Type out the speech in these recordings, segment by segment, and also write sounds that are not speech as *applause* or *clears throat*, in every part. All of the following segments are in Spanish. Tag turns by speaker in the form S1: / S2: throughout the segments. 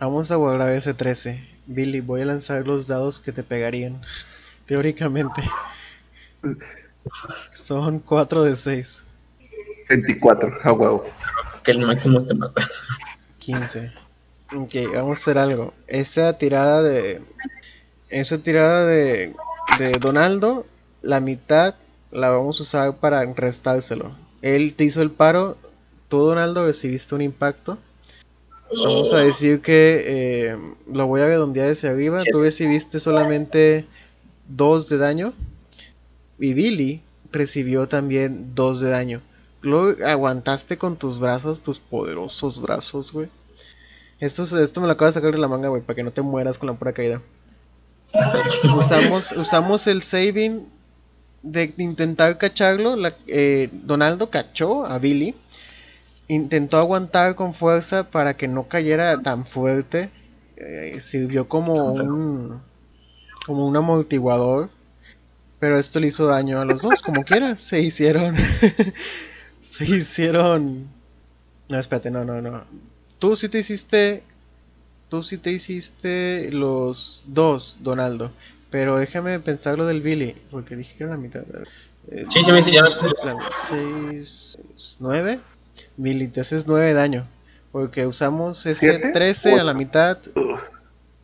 S1: Vamos a guardar ese 13. Billy, voy a lanzar los dados que te pegarían. *laughs* Teóricamente. *laughs* Son 4 de 6.
S2: 24, a huevo.
S3: Que el máximo te mata.
S1: 15. Ok, vamos a hacer algo. Esta tirada de. Esa tirada de. De Donaldo, la mitad la vamos a usar para restárselo. Él te hizo el paro. Tú, Donaldo, recibiste un impacto. Vamos a decir que eh, lo voy a redondear hacia arriba. Tú recibiste solamente 2 de daño. Y Billy recibió también 2 de daño. Lo aguantaste con tus brazos, tus poderosos brazos, güey. Esto, es- esto me lo acabo de sacar de la manga, güey, para que no te mueras con la pura caída. Usamos, usamos el saving de intentar cacharlo. la- eh, Donaldo cachó a Billy. Intentó aguantar con fuerza para que no cayera tan fuerte. Eh, sirvió como un como un amortiguador. Pero esto le hizo daño a los dos, como quiera. Se hicieron. *laughs* se hicieron. No, espérate, no, no, no. Tú sí te hiciste. Tú sí te hiciste los dos, Donaldo. Pero déjame pensar lo del Billy. Porque dije que era la mitad. Eh,
S3: Sí, sí, me dice ya.
S1: 6, 9. Billy, te haces 9 de daño. Porque usamos ese
S2: ¿Siete?
S1: 13 a la mitad. *clears throat*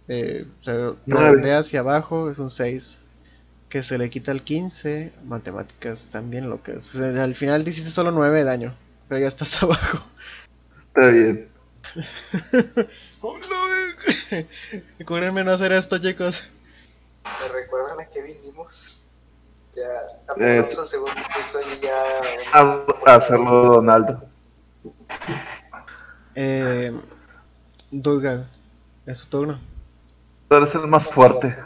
S1: Eh, redondea hacia abajo, es un 6. Que se le quita el 15. Matemáticas también locas. O sea, al final hiciste solo 9 de daño. Pero ya estás *laughs* abajo.
S2: Está bien. *laughs*
S1: ¡Oh, no! *laughs* Recuérdenme no hacer esto, chicos.
S4: ¿Me recuerdan a qué vinimos? Ya,
S2: Es-
S4: apenas al segundo piso y ya.
S2: A, a hacerlo Donaldo.
S1: Eh, Durgar, es tu turno.
S2: Tú eres el más fuerte.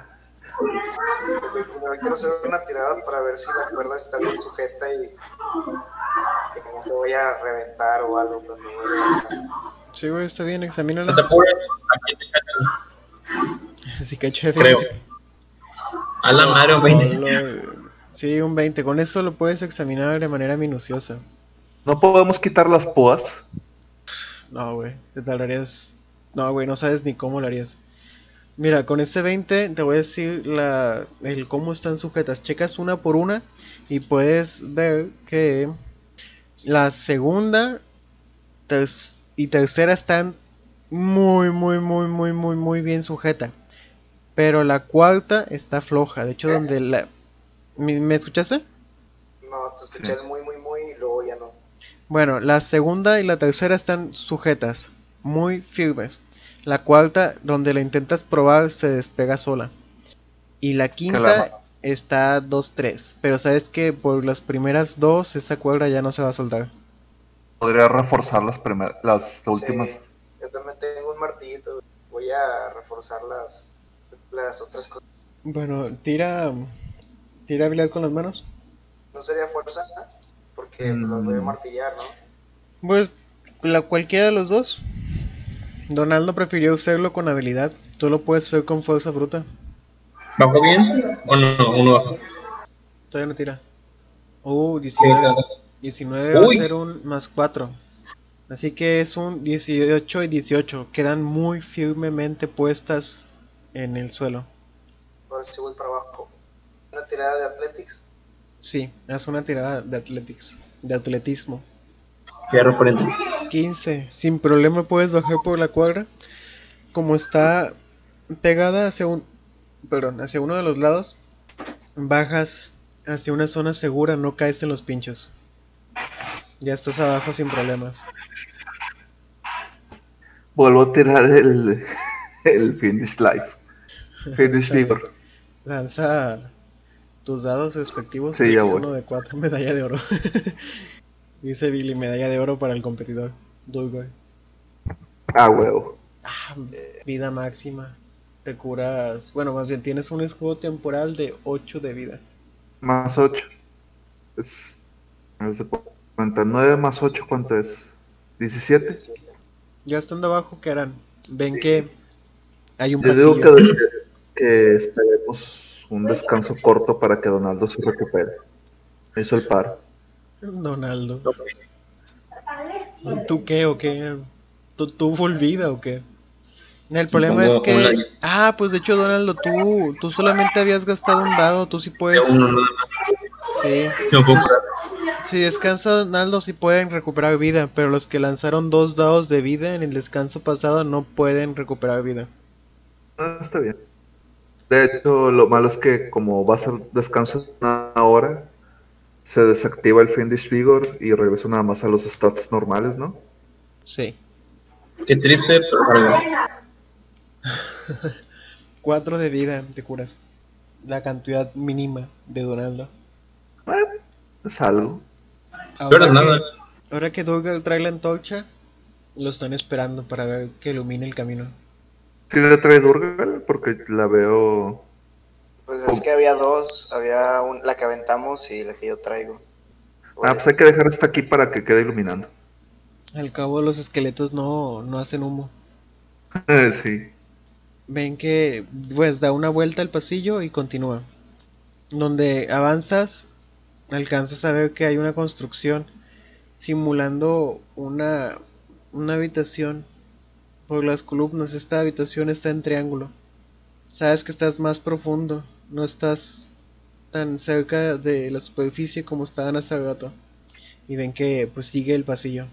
S4: Primero quiero hacer una tirada para ver si la cuerda está bien sujeta y que no se vaya a reventar o algo cuando a.
S1: Sí, güey, está bien,
S3: No te
S1: examínala.
S3: apures. Aquí te cachan.
S1: Si cacho *laughs* de
S3: Creo. A la madre, un 20.
S1: Solo- Sí, un 20. Con eso lo puedes examinar de manera minuciosa.
S2: No podemos quitar las púas.
S1: No, güey, te tardarías. No, güey, no sabes ni cómo lo harías. Mira, con este 20 te voy a decir la, el cómo están sujetas. Checas una por una y puedes ver que la segunda ter- y tercera están muy, muy, muy, muy, muy, muy bien sujeta. Pero la cuarta está floja. De hecho, donde la... ¿Me, me escuchaste?
S4: No, te escuché el muy, muy, muy y luego ya no.
S1: Bueno, la segunda y la tercera están sujetas, muy firmes. La cuarta, donde la intentas probar, se despega sola. Y la quinta
S2: Calama.
S1: está 2-3. Pero sabes que por las primeras dos, esa cuerda ya no se va a soltar.
S2: Podría reforzar las primeras, las
S4: Sí,
S2: últimas.
S4: yo también tengo un martillito. Voy a reforzar las, las otras cosas.
S1: Bueno, tira. Tira habilidad con las manos.
S4: ¿No sería fuerza? Porque
S2: Mm.
S4: voy a martillar, ¿no?
S1: Pues la cualquiera de los dos. Donaldo prefirió hacerlo con habilidad. Tú lo puedes hacer con fuerza bruta.
S3: ¿Bajo bien? ¿O no? Uno bajo.
S1: Todavía no tira. Uh,
S3: Sí,
S1: 19.
S3: claro.
S1: 19 va a
S3: Uy.
S1: ser un más 4. Así que es un 18 y 18. Quedan muy firmemente puestas en el suelo.
S4: Ahora sí voy para abajo. Una tirada de Athletics.
S1: Sí, haz una tirada de athletics, de atletismo.
S3: Fierro por dentro.
S1: 15. Sin problema puedes bajar por la cuadra. Como está pegada hacia un perdón, hacia uno de los lados, bajas hacia una zona segura, no caes en los pinchos. Ya estás abajo sin problemas.
S2: Vuelvo a tirar el, *laughs* el Finish Life. *laughs* Finish Liver.
S1: Lanza tus dados respectivos.
S2: Sí, ya voy.
S1: uno de cuatro, *laughs* medalla de oro. *laughs* Dice Billy, medalla de oro para el competidor. Dulgoy.
S2: Ah, huevo.
S1: Ah, vida máxima. Te curas. Bueno, más bien tienes un escudo temporal de 8 de vida.
S2: Más 8. Es, es de cuenta. 9 más 8, ¿cuánto es? 17.
S1: Ya estando abajo, ¿qué harán? Ven que hay un
S2: Yo digo
S1: pasillo.
S2: que, que esperemos un descanso corto para que Donaldo se recupere. Hizo el paro.
S1: Donaldo. ¿Tú qué o qué? ¿Tú, tú full vida o qué? El problema es que... Ah, pues de hecho, Donaldo, tú, tú solamente habías gastado un dado, tú sí puedes... Sí. Si descansa Donaldo, sí pueden recuperar vida, pero los que lanzaron dos dados de vida en el descanso pasado no pueden recuperar vida.
S2: Ah, está bien. De hecho, lo malo es que como va a ser descanso una hora, se desactiva el Fiendish Vigor y regresa nada más a los stats normales, ¿no?
S1: Sí.
S3: Qué triste, pero. *laughs*
S1: Cuatro de vida te curas. La cantidad mínima de Donaldo.
S2: Eh, es algo.
S3: Pero
S1: que,
S3: nada.
S1: ahora que Dougal trae la antorcha, lo están esperando para ver que ilumine el camino.
S2: Sí le trae Durgal porque la veo...
S4: Pues es que había dos, había un- la que aventamos y la que yo traigo.
S2: Ah, pues hay que dejar esta aquí para que quede iluminando.
S1: Al cabo los esqueletos no, no hacen humo.
S2: Eh, *laughs* sí.
S1: Ven que pues da una vuelta al pasillo y continúa. Donde avanzas, alcanzas a ver que hay una construcción simulando una, una habitación por las columnas. Esta habitación está en triángulo. Sabes que estás más profundo, no estás tan cerca de la superficie como estaban hace rato. Y ven que pues sigue el pasillo.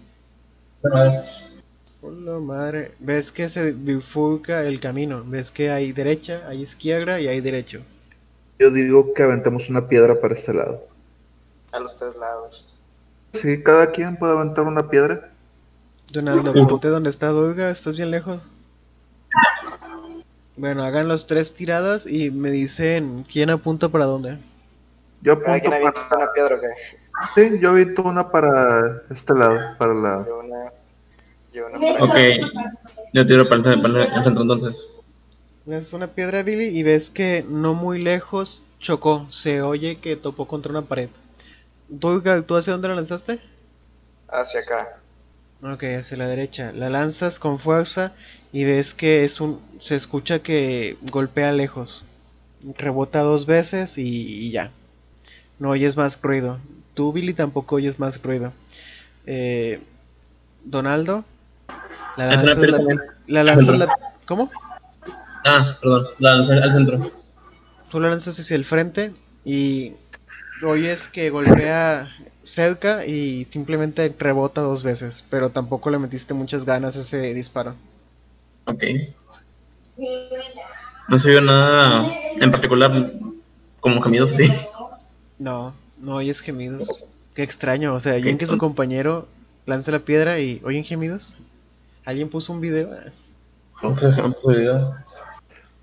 S1: Hola madre, ves que se bifurca el camino, ves que hay derecha, hay izquierda y hay derecho.
S2: Yo digo que aventemos una piedra para este lado.
S4: A los tres lados.
S2: Sí, cada quien puede aventar una piedra.
S1: Donaldo, ponte donde está Durga, estás bien lejos. Bueno, hagan los tres tiradas y me dicen quién apunta para dónde.
S2: Yo
S4: ¿Cada quien
S2: apunto para...
S4: una piedra o qué?
S2: Sí, yo aviento una para este lado, para la...
S4: Yo una. Yo una
S3: Ok. Yo tiro para el, para el centro entonces.
S1: Es una piedra, Billy, y ves que no muy lejos chocó. Se oye que topó contra una pared. Durga, ¿tú hacia dónde la lanzaste?
S4: Hacia acá.
S1: Ok, hacia la derecha. La lanzas con fuerza y ves que es un. Se escucha que golpea lejos. Rebota dos veces y, y ya. No oyes más ruido. Tú, Billy, tampoco oyes más ruido. Eh, Donaldo. La lanzas la, la lanzas la- ¿Cómo?
S3: Ah, perdón. La lancé al centro.
S1: Tú la lanzas hacia el frente y oyes que golpea cerca y simplemente rebota dos veces. Pero tampoco le metiste muchas ganas a ese disparo.
S3: Ok. No se vio nada en particular como gemidos, sí.
S1: No, no oyes gemidos. Qué extraño, o sea, oyen que su compañero lanza la piedra y oyen gemidos. ¿Alguien puso un video?
S3: No, no puedo ayudar.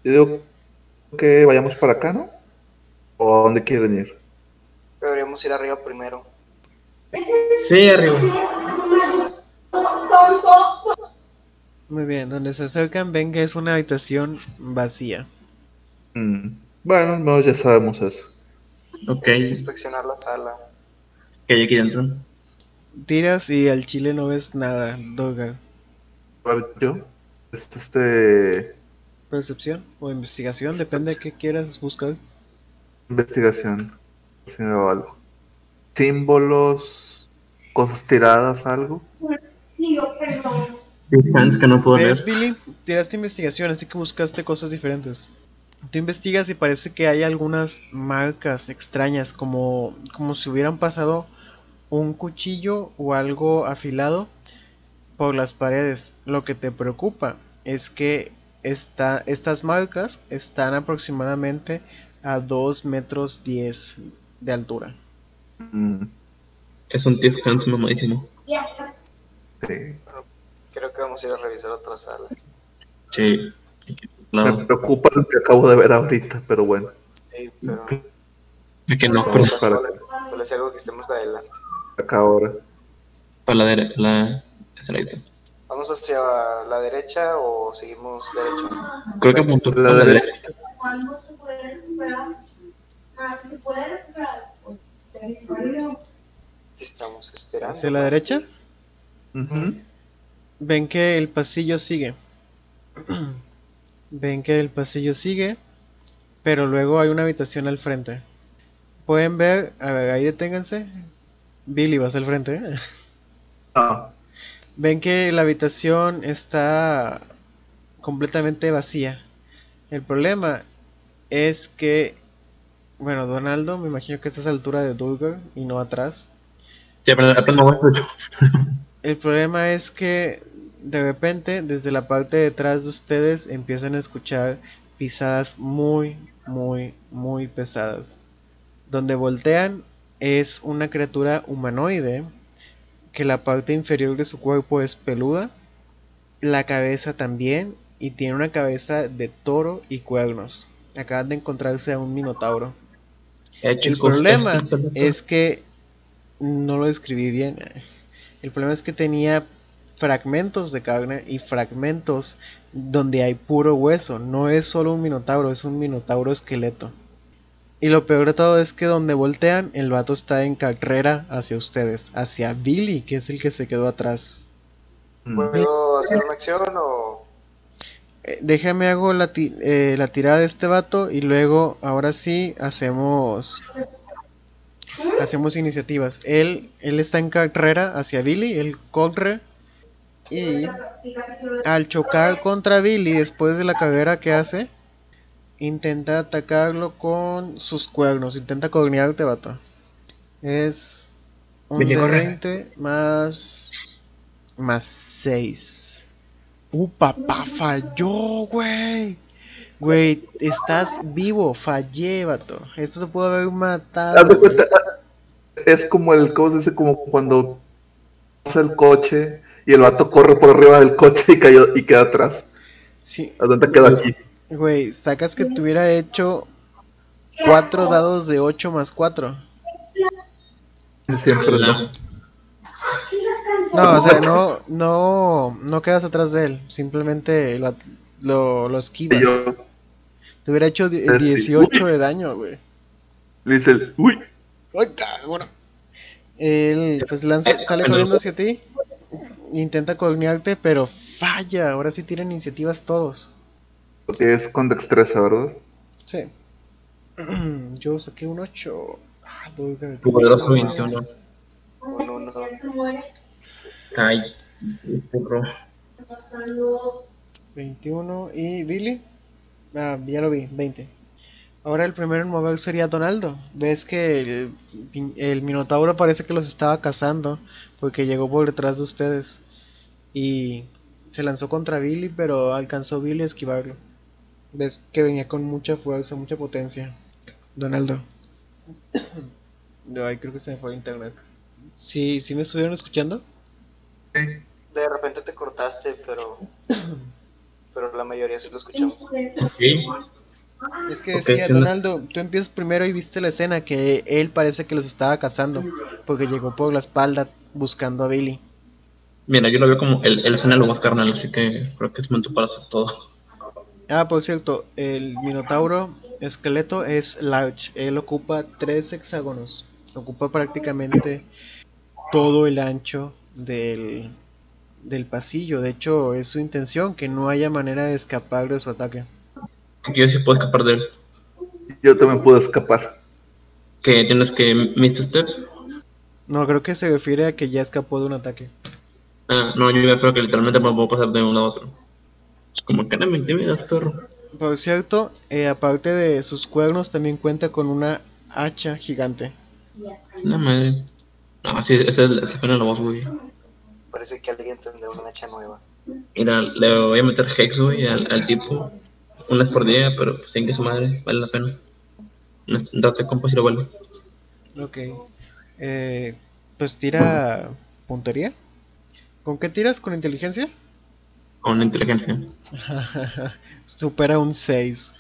S2: Yo digo que vayamos para acá, ¿no? ¿O a dónde quieren ir?
S4: Ir arriba primero.
S3: Sí, arriba.
S1: Muy bien, donde se acercan ven que es una habitación vacía.
S2: Mm, Bueno, menos ya sabemos eso.
S3: Ok.
S4: Inspeccionar la sala.
S3: Que hay aquí dentro.
S1: Tiras y al chile no ves nada, Doga.
S2: Yo. Es este.
S1: Percepción o investigación, depende de qué quieras buscar.
S2: Investigación. Si veo algo. Símbolos. Cosas tiradas, algo.
S3: Fans que no puedo
S1: ¿Ves,
S3: leer.
S1: Billy? Tiraste investigación, así que buscaste cosas diferentes. Tú investigas y parece que hay algunas marcas extrañas, como, como si hubieran pasado un cuchillo o algo afilado por las paredes. Lo que te preocupa es que esta, estas marcas están aproximadamente a 2 metros 10 de altura.
S2: Mm,
S3: Es un Tiff Cans mamadísimo.
S2: sí.
S4: Creo que vamos a ir a revisar otra sala.
S3: Sí.
S2: Me
S3: Claro.
S2: preocupa lo que acabo de ver ahorita, pero bueno.
S4: Sí, pero.
S3: Es que no, perdón.
S2: para
S4: Tal vez algo que estemos adelante.
S2: acá ahora.
S3: Para la derecha. La... ladito.
S4: ¿Vamos hacia la derecha o seguimos derecho?
S3: Creo que apuntó
S2: La
S3: la
S2: derecha.
S3: derecha.
S5: ¿Cuándo se puede recuperar? Ah, ¿Se puede recuperar?
S4: Estamos esperando.
S1: ¿Hacia la derecha? Ven que el pasillo sigue. *clears throat* Ven que el pasillo sigue, pero luego hay una habitación al frente. Pueden ver, a ver, ahí deténganse. Billy, vas al frente. ¿eh?
S2: Ah,
S1: Ven que la habitación está completamente vacía. El problema es que, bueno, Donaldo, me imagino que estás a la altura de Dulgar y no atrás.
S3: Sí, voy a- *laughs*
S1: El problema es que de repente, desde la parte de detrás de ustedes, empiezan a escuchar pisadas muy, muy, muy pesadas. Donde voltean es una criatura humanoide, que la parte inferior de su cuerpo es peluda, la cabeza también, y tiene una cabeza de toro y cuernos. Acaban de encontrarse a un minotauro.
S3: Eh,
S1: El problema
S3: es que-
S1: no lo describí bien. El problema es que tenía fragmentos de carne y fragmentos donde hay puro hueso. No es solo un minotauro, es un minotauro esqueleto. Y lo peor de todo es que donde voltean, el vato está en carrera hacia ustedes, hacia Billy, que es el que se quedó atrás.
S4: ¿Puedo hacer una acción o.?
S1: Eh, déjame hago la, ti- eh, la tirada de este vato y luego, ahora sí, hacemos hacemos iniciativas. Él, él está en carrera hacia Billy, él corre y al chocar contra Billy después de la carrera que hace, intenta atacarlo con sus cuernos, intenta cornearte, vato. Es un de
S3: corre.
S1: 20 más más 6. Uh, papá, falló, güey. Güey, estás vivo, fallé, vato. Esto te pudo haber matado.
S2: Cuenta, es como el, ¿cómo se dice? Como cuando pasa el coche y el vato corre por arriba del coche y cayó y queda atrás.
S1: Sí,
S2: ¿A dónde queda aquí?
S1: güey, sacas que te hubiera hecho cuatro dados de 8 más 4.
S2: Siempre no.
S1: No, o sea, no, no, no quedas atrás de él. Simplemente lo, lo, lo esquivas.
S2: Yo
S1: Te hubiera hecho die-
S2: Este,
S1: 18 de daño, güey.
S2: le dice el, uy,
S1: Ay, cabrón. Él pues lanza, sale corriendo hacia ti. Intenta cornearte, pero falla. Ahora sí tienen iniciativas todos.
S2: porque es con destreza, ¿verdad?
S1: Sí. *clears throat* Yo saqué un 8. Ah, Dolgar.
S3: Poderoso 21.
S4: Un uno.
S3: Ay, burro.
S5: pasando
S1: 21. ¿Y Billy? Ah, ya lo vi, 20. Ahora el primero en mover sería Donaldo. Ves que el, el Minotauro parece que los estaba cazando porque llegó por detrás de ustedes. Y se lanzó contra Billy, pero alcanzó Billy a esquivarlo. Ves que venía con mucha fuerza, mucha potencia. Donaldo. *coughs* Ay, creo que se me fue el internet. ¿Sí, ¿Sí me estuvieron escuchando?
S4: Te cortaste, pero. Pero la mayoría sí lo escuchamos.
S3: Ok.
S1: Es que decía. Donaldo, tú empiezas primero y viste la escena que él parece que los estaba cazando porque llegó por la espalda buscando a Billy.
S3: Mira, yo lo veo como el, el final lo más carnal, así que creo que es momento para hacer todo.
S1: Ah, por cierto, el Minotauro esqueleto es large. Él ocupa tres hexágonos. Ocupa prácticamente todo el ancho del, del pasillo. De hecho, es su intención que no haya manera de escapar de su ataque.
S3: Yo sí puedo escapar de él.
S2: Yo también puedo escapar.
S3: Que tienes que Mr. Step.
S1: No, creo que se refiere a que ya escapó de un ataque.
S3: Ah, no, yo ya creo que literalmente me puedo pasar de uno a otro. Es como que no me intimidas, perro.
S1: Por cierto, eh, aparte de sus cuernos, también cuenta con una hacha gigante.
S3: La madre. No, sí, ese es ese final lo voz, güey.
S4: Parece que alguien tendrá una hacha nueva.
S3: Mira, le voy a meter Hex, güey, al, al tipo. Una vez por día, pero pues, sin que su madre, vale la pena. Date compa si lo vale.
S1: Ok. Eh, pues tira puntería. ¿Con qué tiras? ¿Con inteligencia?
S3: Con inteligencia. *laughs*
S1: Supera un 6.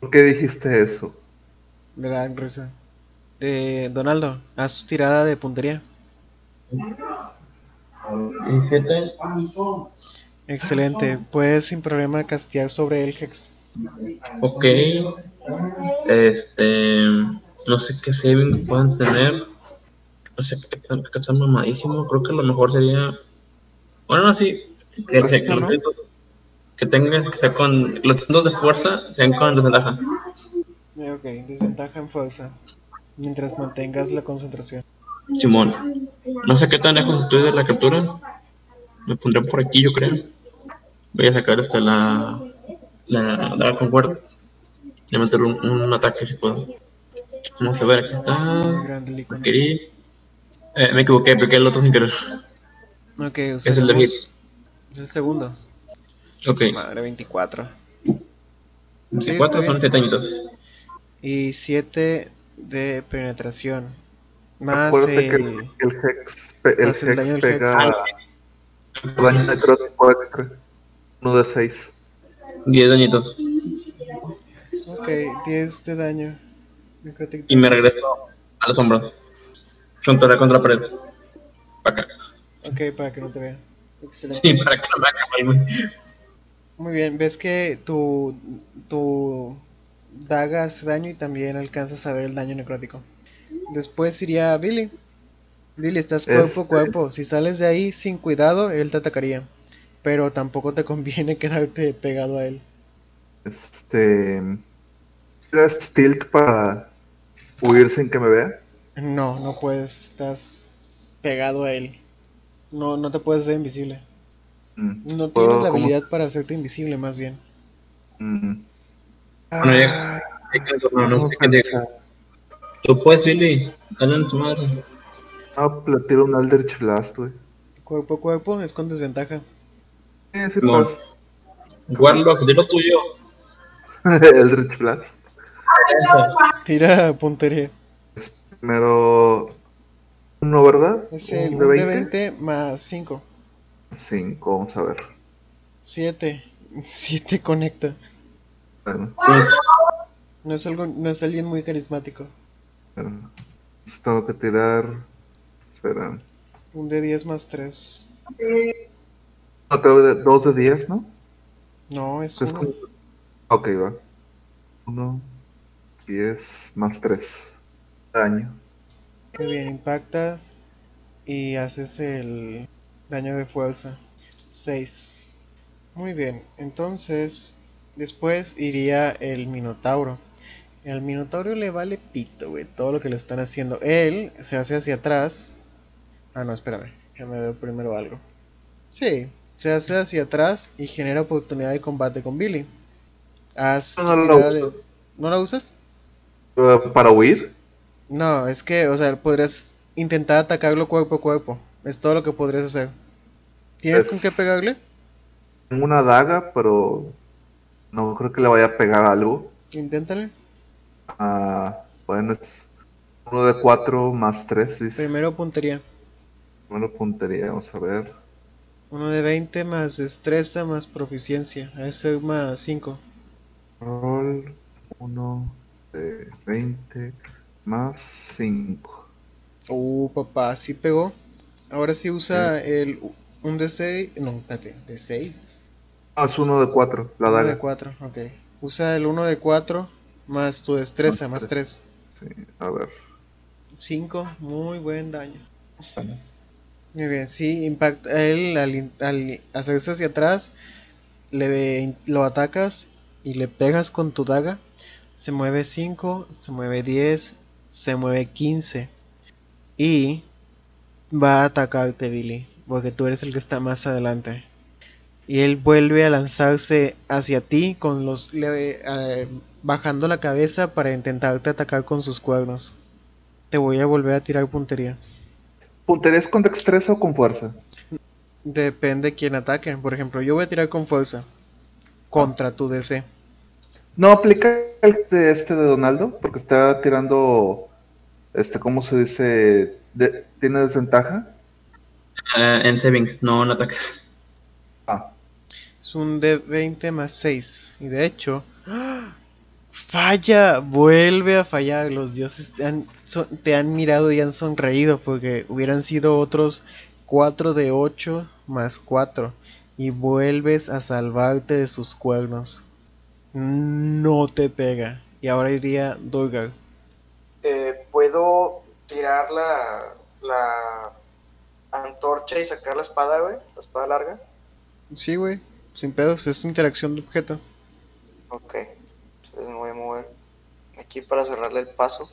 S2: ¿Por qué dijiste eso?
S1: Me da risa. Eh, Donaldo, haz tu tirada de puntería.
S3: 17.
S1: Excelente. Puedes sin problema castear sobre el Hex.
S3: Ok. Este. No sé qué saving puedan tener. No sé qué que está mamadísimo. Creo que lo mejor sería. Bueno, no, sí. Que, que, que,
S2: ¿no?
S3: que tengas que sea con. Los dos de fuerza sean con desventaja.
S1: Ok, desventaja en fuerza. Mientras mantengas la concentración.
S3: Simón. No sé qué tan lejos estoy de la captura. Me pondré por aquí, yo creo. Voy a sacar esta la. La daga con cuerda. Y a meter un, un ataque si puedo. Vamos a ver, aquí está. Eh, me equivoqué, piqué el otro sin querer.
S1: Ok,
S3: Es el de hit.
S1: Es el segundo.
S3: Ok.
S1: Madre, 24.
S3: 24
S1: está
S3: son
S1: bien.
S3: 7 añitos.
S1: Y 7 de penetración. Más
S2: Acuérdate que el,
S1: el...
S2: el Hex, el
S1: más el daño
S2: hex pega daño necrótico extra. Uno de seis.
S3: 10 dañitos.
S1: Ok, 10 de daño. Necrotic
S3: Y me regreso a la sombra. Contra, contra la pared. Para acá.
S1: Ok, para que no te vea. Excelente.
S3: Sí, para que no me haga mal, güey.
S1: Muy bien, ves que tu, tu daga hace daño y también alcanzas a ver el daño necrótico. Después iría Billy. Billy, estás cuerpo
S2: Este-
S1: a cuerpo. Si sales de ahí sin cuidado, él te atacaría. Pero tampoco te *laughs* conviene quedarte pegado a él.
S2: Este. ¿Tiras tilt para huir sin que me vea?
S1: No, no puedes. Estás pegado a él. No, no te puedes hacer invisible.
S2: Mm,
S1: No
S2: ¿Puedo
S1: tienes la habilidad para hacerte invisible, más bien.
S2: mm.
S3: Bueno, ya. ya que no, no sé qué. Tú puedes, Billy. En su madre.
S2: Ah, le tiro un Aldrich Blast, güey.
S1: Cuerpo a cuerpo es con desventaja.
S2: Eh, sí,
S3: No.
S2: pues.
S3: Warlock, dilo tuyo. *laughs*
S2: Eldritch Blast.
S1: Tira puntería.
S2: Primero. Uno, ¿verdad?
S1: Es el
S2: ¿Un de
S1: 1 de
S2: 20?
S1: 20 más 5.
S2: Cinco, vamos a ver.
S1: 7. 7 *laughs* conecta.
S2: Bueno,
S1: No es, algo, no es alguien muy carismático.
S2: Entonces tengo que tirar. Espera.
S1: Un de 10 más 3.
S2: No, tengo de, dos de diez, ¿no?
S1: No, es
S2: Es
S1: 1.
S2: como- Ok, va. Uno, diez, más tres. Daño.
S1: Muy bien, impactas y haces el daño de fuerza. 6. Muy bien, entonces después iría el Minotauro. Al Minotauro le vale pito, güey, todo lo que le están haciendo. Él se hace hacia atrás. Ah, no, espérame, déjame ver primero algo. Sí, se hace hacia atrás y genera oportunidad de combate con Billy. Haz
S2: No, la
S1: tirada
S2: uso.
S1: de- ¿No la usas?
S2: Eh, ¿Para huir?
S1: No, es que, o sea, podrías intentar atacarlo cuerpo a cuerpo. Es todo lo que podrías hacer. ¿Tienes
S2: Es-
S1: con qué pegarle?
S2: Tengo una daga, pero no creo que le vaya a pegar algo.
S1: Inténtale.
S2: Ah, bueno, es uno de cuatro más tres, dice.
S1: Primero puntería.
S2: Bueno, puntería, vamos a ver.
S1: Uno de 20 más destreza más proficiencia. Ese es más 5.
S2: Roll uno de 20 más 5.
S1: Uh, papá, sí pegó. Ahora sí usa el un de 6. No, espérate, de 6.
S2: Ah, es uno de 4, la
S1: Uno de
S2: daga.
S1: 4, ok. Usa el 1 de 4 más tu destreza,
S2: Más
S1: más 3.
S2: Sí, a ver.
S1: 5, muy buen daño. Muy bien, sí, impacta él al hacerse hacia atrás, le lo atacas y le pegas con tu daga. Se mueve 5, se mueve 10, se mueve 15 y va a atacarte Billy, porque tú eres el que está más adelante. Y él vuelve a lanzarse hacia ti con los le- eh, bajando la cabeza para intentarte atacar con sus cuernos. Te voy a volver a tirar puntería.
S2: ¿Puntería es con destreza o con fuerza?
S1: Depende quién ataque. Por ejemplo, yo voy a tirar con fuerza contra tu DC.
S2: No aplica el de este de Donaldo, porque está tirando, este, ¿cómo se dice? De- ¿Tiene desventaja?
S3: Eh, en savings, no en ataques.
S2: Ah,
S1: Es un de 20 más 6. Y de hecho, ¡ah! Falla, vuelve a fallar. Los dioses te han, son- te han mirado y han sonreído porque hubieran sido otros 4 de 8 más 4. Y vuelves a salvarte de sus cuernos. No te pega. Y ahora iría Dolgar.
S4: Eh, ¿Puedo tirar la, la antorcha y sacar la espada, güey? La espada larga.
S1: Sí, güey. Sin pedos, es interacción de objeto.
S4: Ok. Entonces me voy a mover aquí para cerrarle el paso.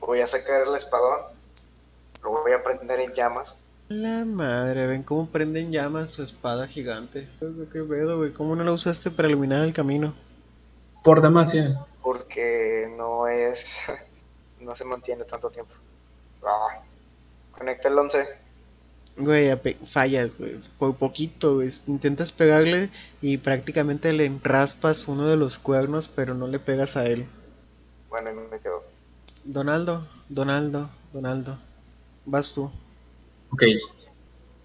S4: Voy a sacar el espadón. Lo voy a prender en llamas.
S1: La madre, ven cómo prende en llamas su espada gigante. Qué pedo, güey. ¿Cómo no la usaste para iluminar el camino?
S3: Por demasiado.
S4: Porque no es. *laughs* No se mantiene tanto tiempo. Ah. Conecta el 11.
S1: Güey, fallas, güey. Por poquito, güey. Intentas pegarle y prácticamente le raspas uno de los cuernos, pero no le pegas a él.
S4: Bueno, y me quedo.
S1: Donaldo, Donaldo, Donaldo. Vas tú.
S3: Ok.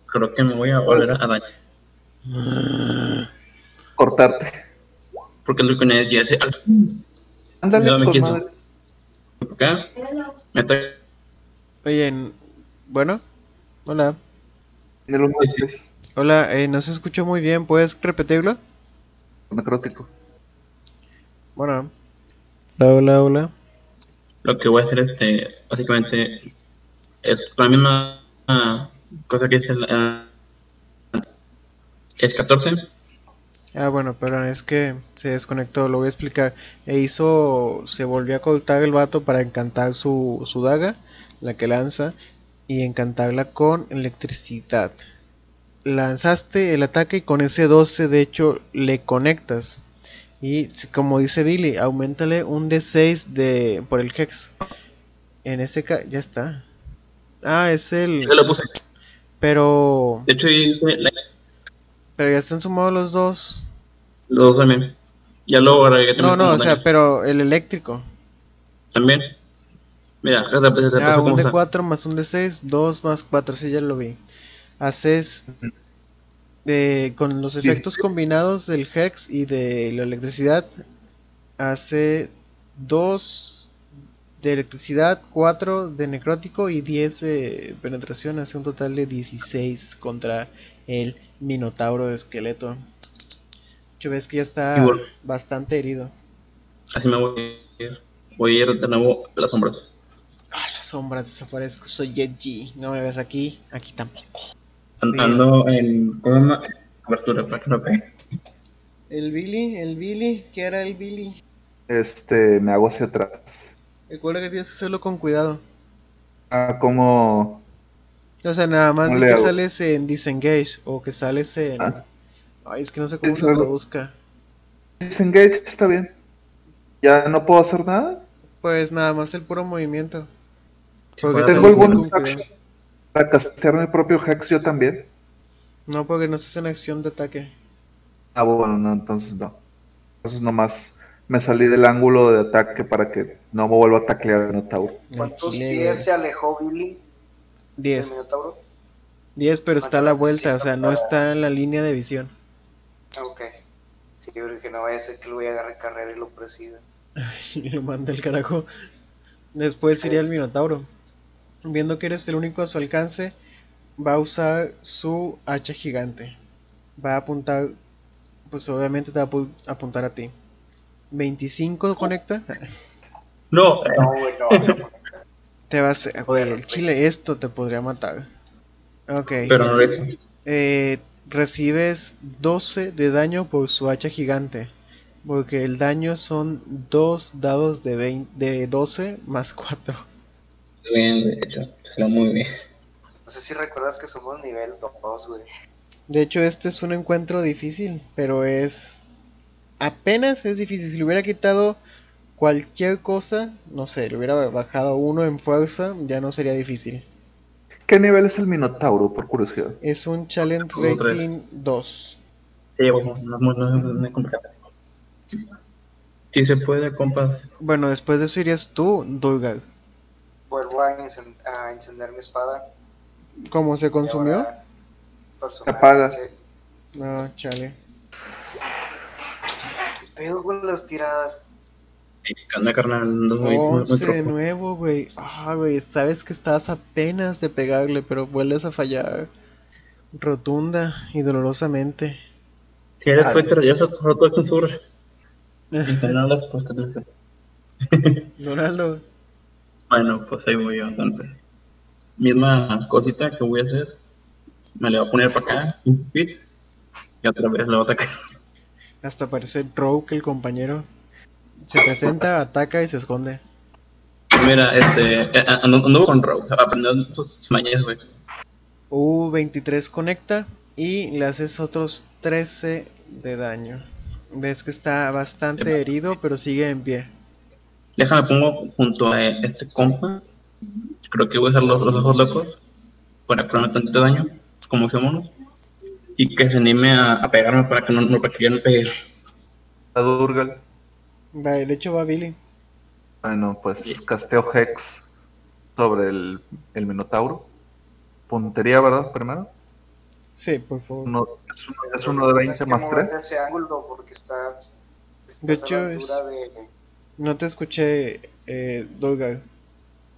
S3: Creo que me voy a volver a dañar. *laughs*
S2: Cortarte.
S3: Porque lo que ya hace.
S2: Ándale,
S3: me. Acá. Me está.
S1: Oye, en- bueno. Hola.
S2: Los.
S1: Hola, eh, no se escuchó muy bien. ¿Puedes repetirlo?
S2: Necrótico.
S1: Bueno. Hola, hola, hola.
S3: Lo que voy a hacer, este, básicamente, es la misma cosa que dice la. es 14.
S1: Ah, bueno, perdón, es que se desconectó, lo voy a explicar. E hizo, se volvió a cortar el vato para encantar su, su daga, la que lanza, y encantarla con electricidad. Lanzaste el ataque y con ese 12 de hecho le conectas. Y como dice Billy, aumentale un D6 de, por el Hex. En ese caso, ya está. Ah, es el...
S3: Yo lo puse.
S1: Pero...
S3: De hecho, la-
S1: Pero ya están sumados los dos.
S3: los dos también. Ya luego agregué
S1: No, no, o sea, pero el eléctrico.
S3: También. Mira, te, te, te
S1: Ah,
S3: paso
S1: un de
S3: está.
S1: 4 más un de 6, 2 más 4, sí, ya lo vi. Haces eh, con los efectos combinados del Hex y de la electricidad, hace 2 de electricidad, 4 de necrótico y 10 de penetración, hace un total de 16 contra el Minotauro de esqueleto. Yo ves que ya está
S3: bueno.
S1: bastante herido.
S3: Así me voy a ir. Voy a ir de nuevo a las sombras.
S1: Ah, las sombras desaparezco, soy Edgy. No me ves aquí, aquí tampoco.
S3: An-
S1: Bien.
S3: Ando en cobertura para que no pegue.
S1: El Billy, el Billy, ¿qué era el Billy?
S2: Este, me hago hacia atrás.
S1: Recuerda que tienes que hacerlo con cuidado.
S2: Ah, como.
S1: O sea, nada más
S2: ¿Cómo
S1: de
S2: le
S1: que
S2: hago?
S1: sales en Disengage o que sales en...
S2: Ah.
S1: Ay, es que no sé cómo se traduzca.
S2: Disengage, está bien. ¿Ya no puedo hacer nada?
S1: Pues nada más el puro movimiento.
S3: Si
S1: Porque
S2: Tengo
S1: tienes
S2: el
S1: que ir
S2: bonus
S1: con
S2: action
S1: cuidado.
S2: para castear mi propio hex yo también.
S1: No, porque no estás en acción de ataque.
S2: Ah, bueno, no, entonces no. Entonces nomás me salí del ángulo de ataque para que no me vuelva a taclear el Minotauro.
S4: ¿Cuántos pies se alejó Billy del
S1: 10.
S4: Minotauro?
S1: 10, pero está a la vuelta, o sea, no
S4: para-
S1: está en la línea de visión.
S4: Ah, Ok. Sí, porque no vaya a ser que lo voy a agarrar carrera y lo presida. *laughs*
S1: y lo manda el carajo. Después sería el Minotauro. Viendo que eres el único a su alcance, va a usar su hacha gigante. Va a apuntar, pues obviamente te va a apu- apuntar a ti. 25 conecta.
S3: No,
S4: No, güey, no. no.
S1: Te va a hacer, güey, el chile esto te podría matar. Ok.
S3: pero no es.
S1: Eh, recibes 12 de daño por su hacha gigante. Porque el daño son dos dados de, 20, de 12 más 4.
S3: Bien, de hecho, se ve muy bien.
S4: No sé si recuerdas que somos nivel 2, güey.
S1: De hecho, este es un encuentro difícil, pero es... Apenas es difícil. Si le hubiera quitado cualquier cosa, no sé, le hubiera bajado uno en fuerza, ya no sería difícil.
S2: ¿Qué nivel es el Minotauro, por curiosidad?
S1: Es un challenge rating 2.
S3: Sí, bueno, no, no, no, no es muy complicado. Sí se puede, compas.
S1: Bueno, después de eso irías tú, Dulgar.
S4: Vuelvo a, a encender mi espada.
S1: ¿Cómo se consumió?
S4: sí.
S1: No, chale.
S4: ¿Qué pedo con las tiradas?
S3: ¿Qué onda, carnal? Ando muy, muy, muy
S1: 11 de nuevo, güey. Ah, güey, sabes que estás apenas de pegarle, pero vuelves a fallar. Rotunda y dolorosamente.
S3: Si eres Twitter, ya se roto el sur. *laughs* Y no hablas, pues que te
S1: Donaldo.
S3: Bueno, pues ahí voy yo entonces. Misma cosita que voy a hacer. Me le voy a poner para acá, un fit. Y otra vez le voy a atacar.
S1: Hasta parece Rogue el compañero. Se presenta, ataca y se esconde.
S3: Mira, este. eh, Ando, ando con Rogue, aprendió sus, sus mañas, güey.
S1: U23 conecta y le haces otros 13 de daño. Ves que está bastante herido, pero sigue en pie.
S3: Déjame pongo junto a este compa. Creo que voy a usar los, los ojos locos para ponerme tanto daño, como mono. Y que se anime a, a pegarme para que no, no para que yo no pegue.
S2: A Durgal.
S1: Vale, de hecho va Billy.
S2: Bueno, pues casteo Hex sobre el, el Minotauro. Puntería, ¿verdad? Primero.
S1: Sí, por favor.
S2: Uno, es, uno, es uno de 20
S4: Tienes que
S2: más
S4: moverte
S2: 3.
S4: ese ángulo porque estás, estás
S1: De
S4: a
S1: hecho,
S4: la altura de...
S1: No te escuché, eh, Dolgar.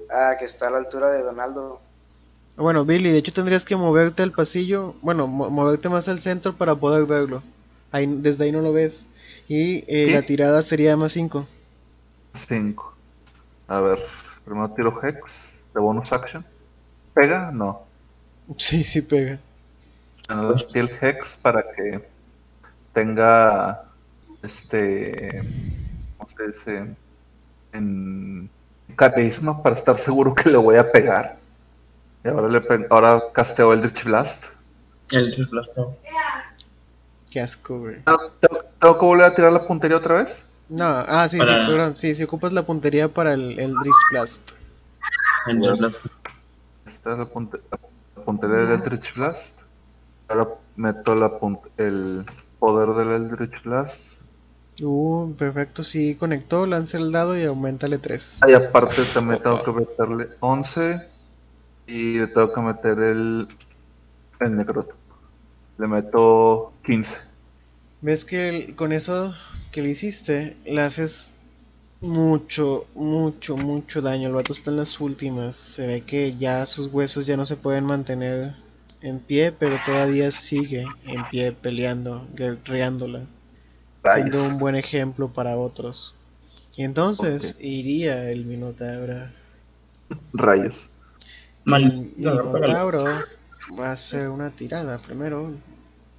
S4: Ah, que está a la altura de Donaldo.
S1: Bueno, Billy, de hecho tendrías que moverte al pasillo, bueno, mo- moverte más al centro para poder verlo. Ahí, desde ahí no lo ves. Y eh, la tirada sería más 5.
S2: 5. A ver, primero tiro Hex de bonus action. ¿Pega? No. *laughs*
S1: Sí, sí pega.
S2: Bueno, el Hex para que tenga este. ¿Cómo se dice? En carisma para estar seguro que le voy a pegar. Y ahora, le pe- ahora casteo Eldritch Blast.
S3: El desplastado.
S1: Qué asco, güey.
S2: Ah, ¿Tengo, tengo que volver a tirar la puntería otra vez?
S1: No, ah, sí, sí, perdón. Sí, si ocupas la puntería para el, el Drift Blast.
S3: El desplastado.
S2: Esta es la, punte- la puntería del Eldritch Blast. Ahora meto la el poder del Eldritch Blast.
S1: Uh, perfecto, sí conectó, lanza el dado y aumentale 3.
S2: Y aparte también tengo que meterle 11 y le tengo que meter el, el necroto. Le meto 15.
S1: Ves que el- con eso que le hiciste, le haces mucho, mucho, mucho daño. El vato está en las últimas. Se ve que ya sus huesos ya no se pueden mantener en pie, pero todavía sigue en pie peleando, guerreándola. Siendo un buen ejemplo para otros. Y entonces iría el Minotauro.
S2: Rayos.
S1: El. Minotauro va a hacer una tirada primero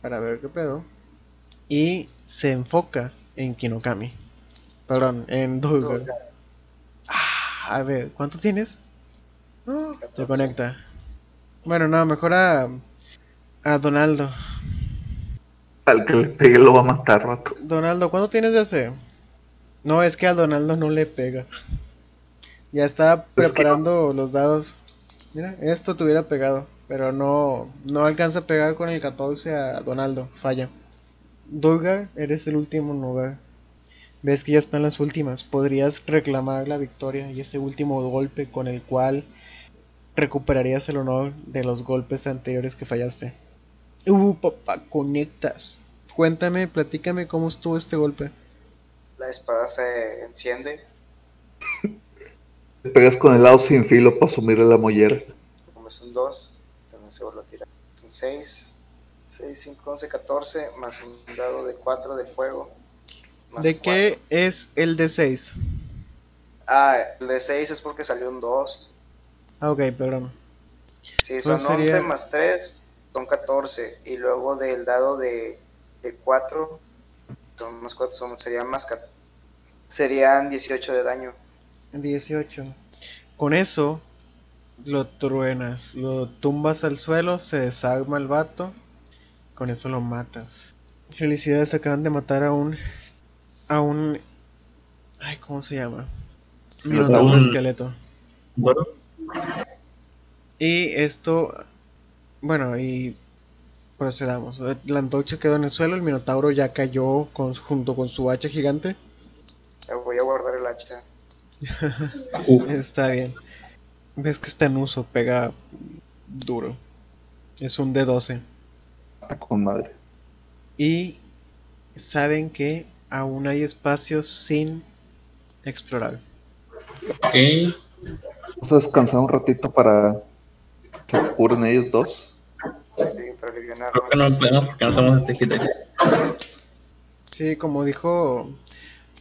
S1: para ver qué pedo. Y se enfoca en Kinokami. Perdón, en Dolgar. Ah, a ver, ¿cuánto tienes? No, se
S4: 14.
S1: conecta. Bueno, no, mejor a, a Donaldo.
S2: Al que le pegue lo va a matar, vato.
S1: Donaldo, ¿cuánto tienes de AC? No, es que a Donaldo no le pega. Ya está
S2: Es que-
S1: preparando los dados. Mira, esto te hubiera pegado, pero no, no alcanza a pegar con el 14 a Donaldo, falla. Dulgar, eres el último lugar. Ves que ya están las últimas. Podrías reclamar la victoria y ese último golpe con el cual recuperarías el honor de los golpes anteriores que fallaste. Uh, papá, conectas. Cuéntame, platícame cómo estuvo este golpe.
S4: La espada se enciende,
S2: Le *laughs* pegas con el lado sin filo para sumirle la mollera.
S4: como es un 2, también se vuelve a tirar. Un 6, 6, 5, 11, 14, más un dado de 4 de fuego. más
S1: ¿De qué es el de 6?
S4: Ah, el de 6 es porque salió un 2.
S1: Ah, ok, perdón.
S4: Sí, son
S1: Pues sería-
S4: 11 más 3, son 14. Y luego del dado de, de 4, son más 4, son, serían más serían 18 de daño.
S1: 18. Con eso lo truenas, lo tumbas al suelo, se desarma el vato. Con eso lo matas. Felicidades, acaban de matar a un. a un. Ay, ¿cómo se llama? Minotauro
S3: Un-
S1: esqueleto.
S3: Bueno,
S1: Y esto. Bueno, y. Procedamos. La antorcha quedó en el suelo, el Minotauro ya cayó con, junto con su hacha gigante.
S4: Voy a guardar el hacha. *laughs*
S1: Está bien. Ves que está en uso, pega duro. Es un D12.
S2: Con madre.
S1: Y saben que aún hay espacios sin explorar.
S3: ok.
S2: Vamos a descansar un ratito para que curen ellos dos.
S4: Sí, para aliviar
S3: Creo que no podemos porque no tenemos este hit.
S1: Sí, como dijo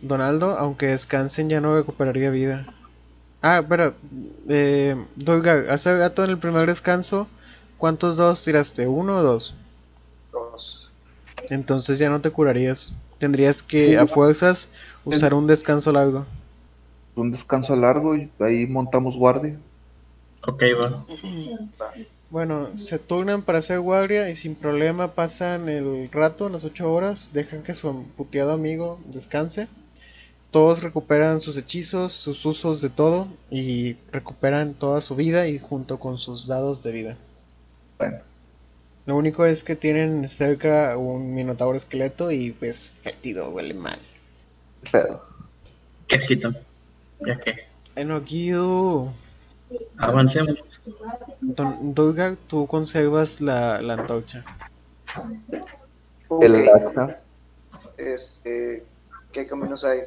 S1: Donaldo, aunque descansen ya no recuperaría vida. Ah, pero, eh, hace rato en el primer descanso, ¿cuántos dados tiraste? ¿Uno o dos?
S4: dos.
S1: Entonces ya no te curarías. Tendrías que
S2: Sí.
S1: a fuerzas usar un descanso largo.
S2: Un descanso largo y ahí montamos guardia.
S3: Ok, va.
S4: Va.
S1: Bueno, se turnan para hacer guardia y sin problema pasan el rato, las 8 horas, dejan que su puteado amigo descanse. Todos recuperan sus hechizos, sus usos de todo y recuperan toda su vida y junto con sus dados de vida.
S2: Bueno,
S1: Lo único es que tienen cerca un minotauro esqueleto y pues fétido, huele mal.
S2: qué pedo.
S3: ¿Qué es quito? Ya que
S1: Enoquido,
S3: avancemos.
S1: Don Durga, tú conservas la, la antorcha.
S2: El hacha.
S4: Este, ¿qué caminos hay?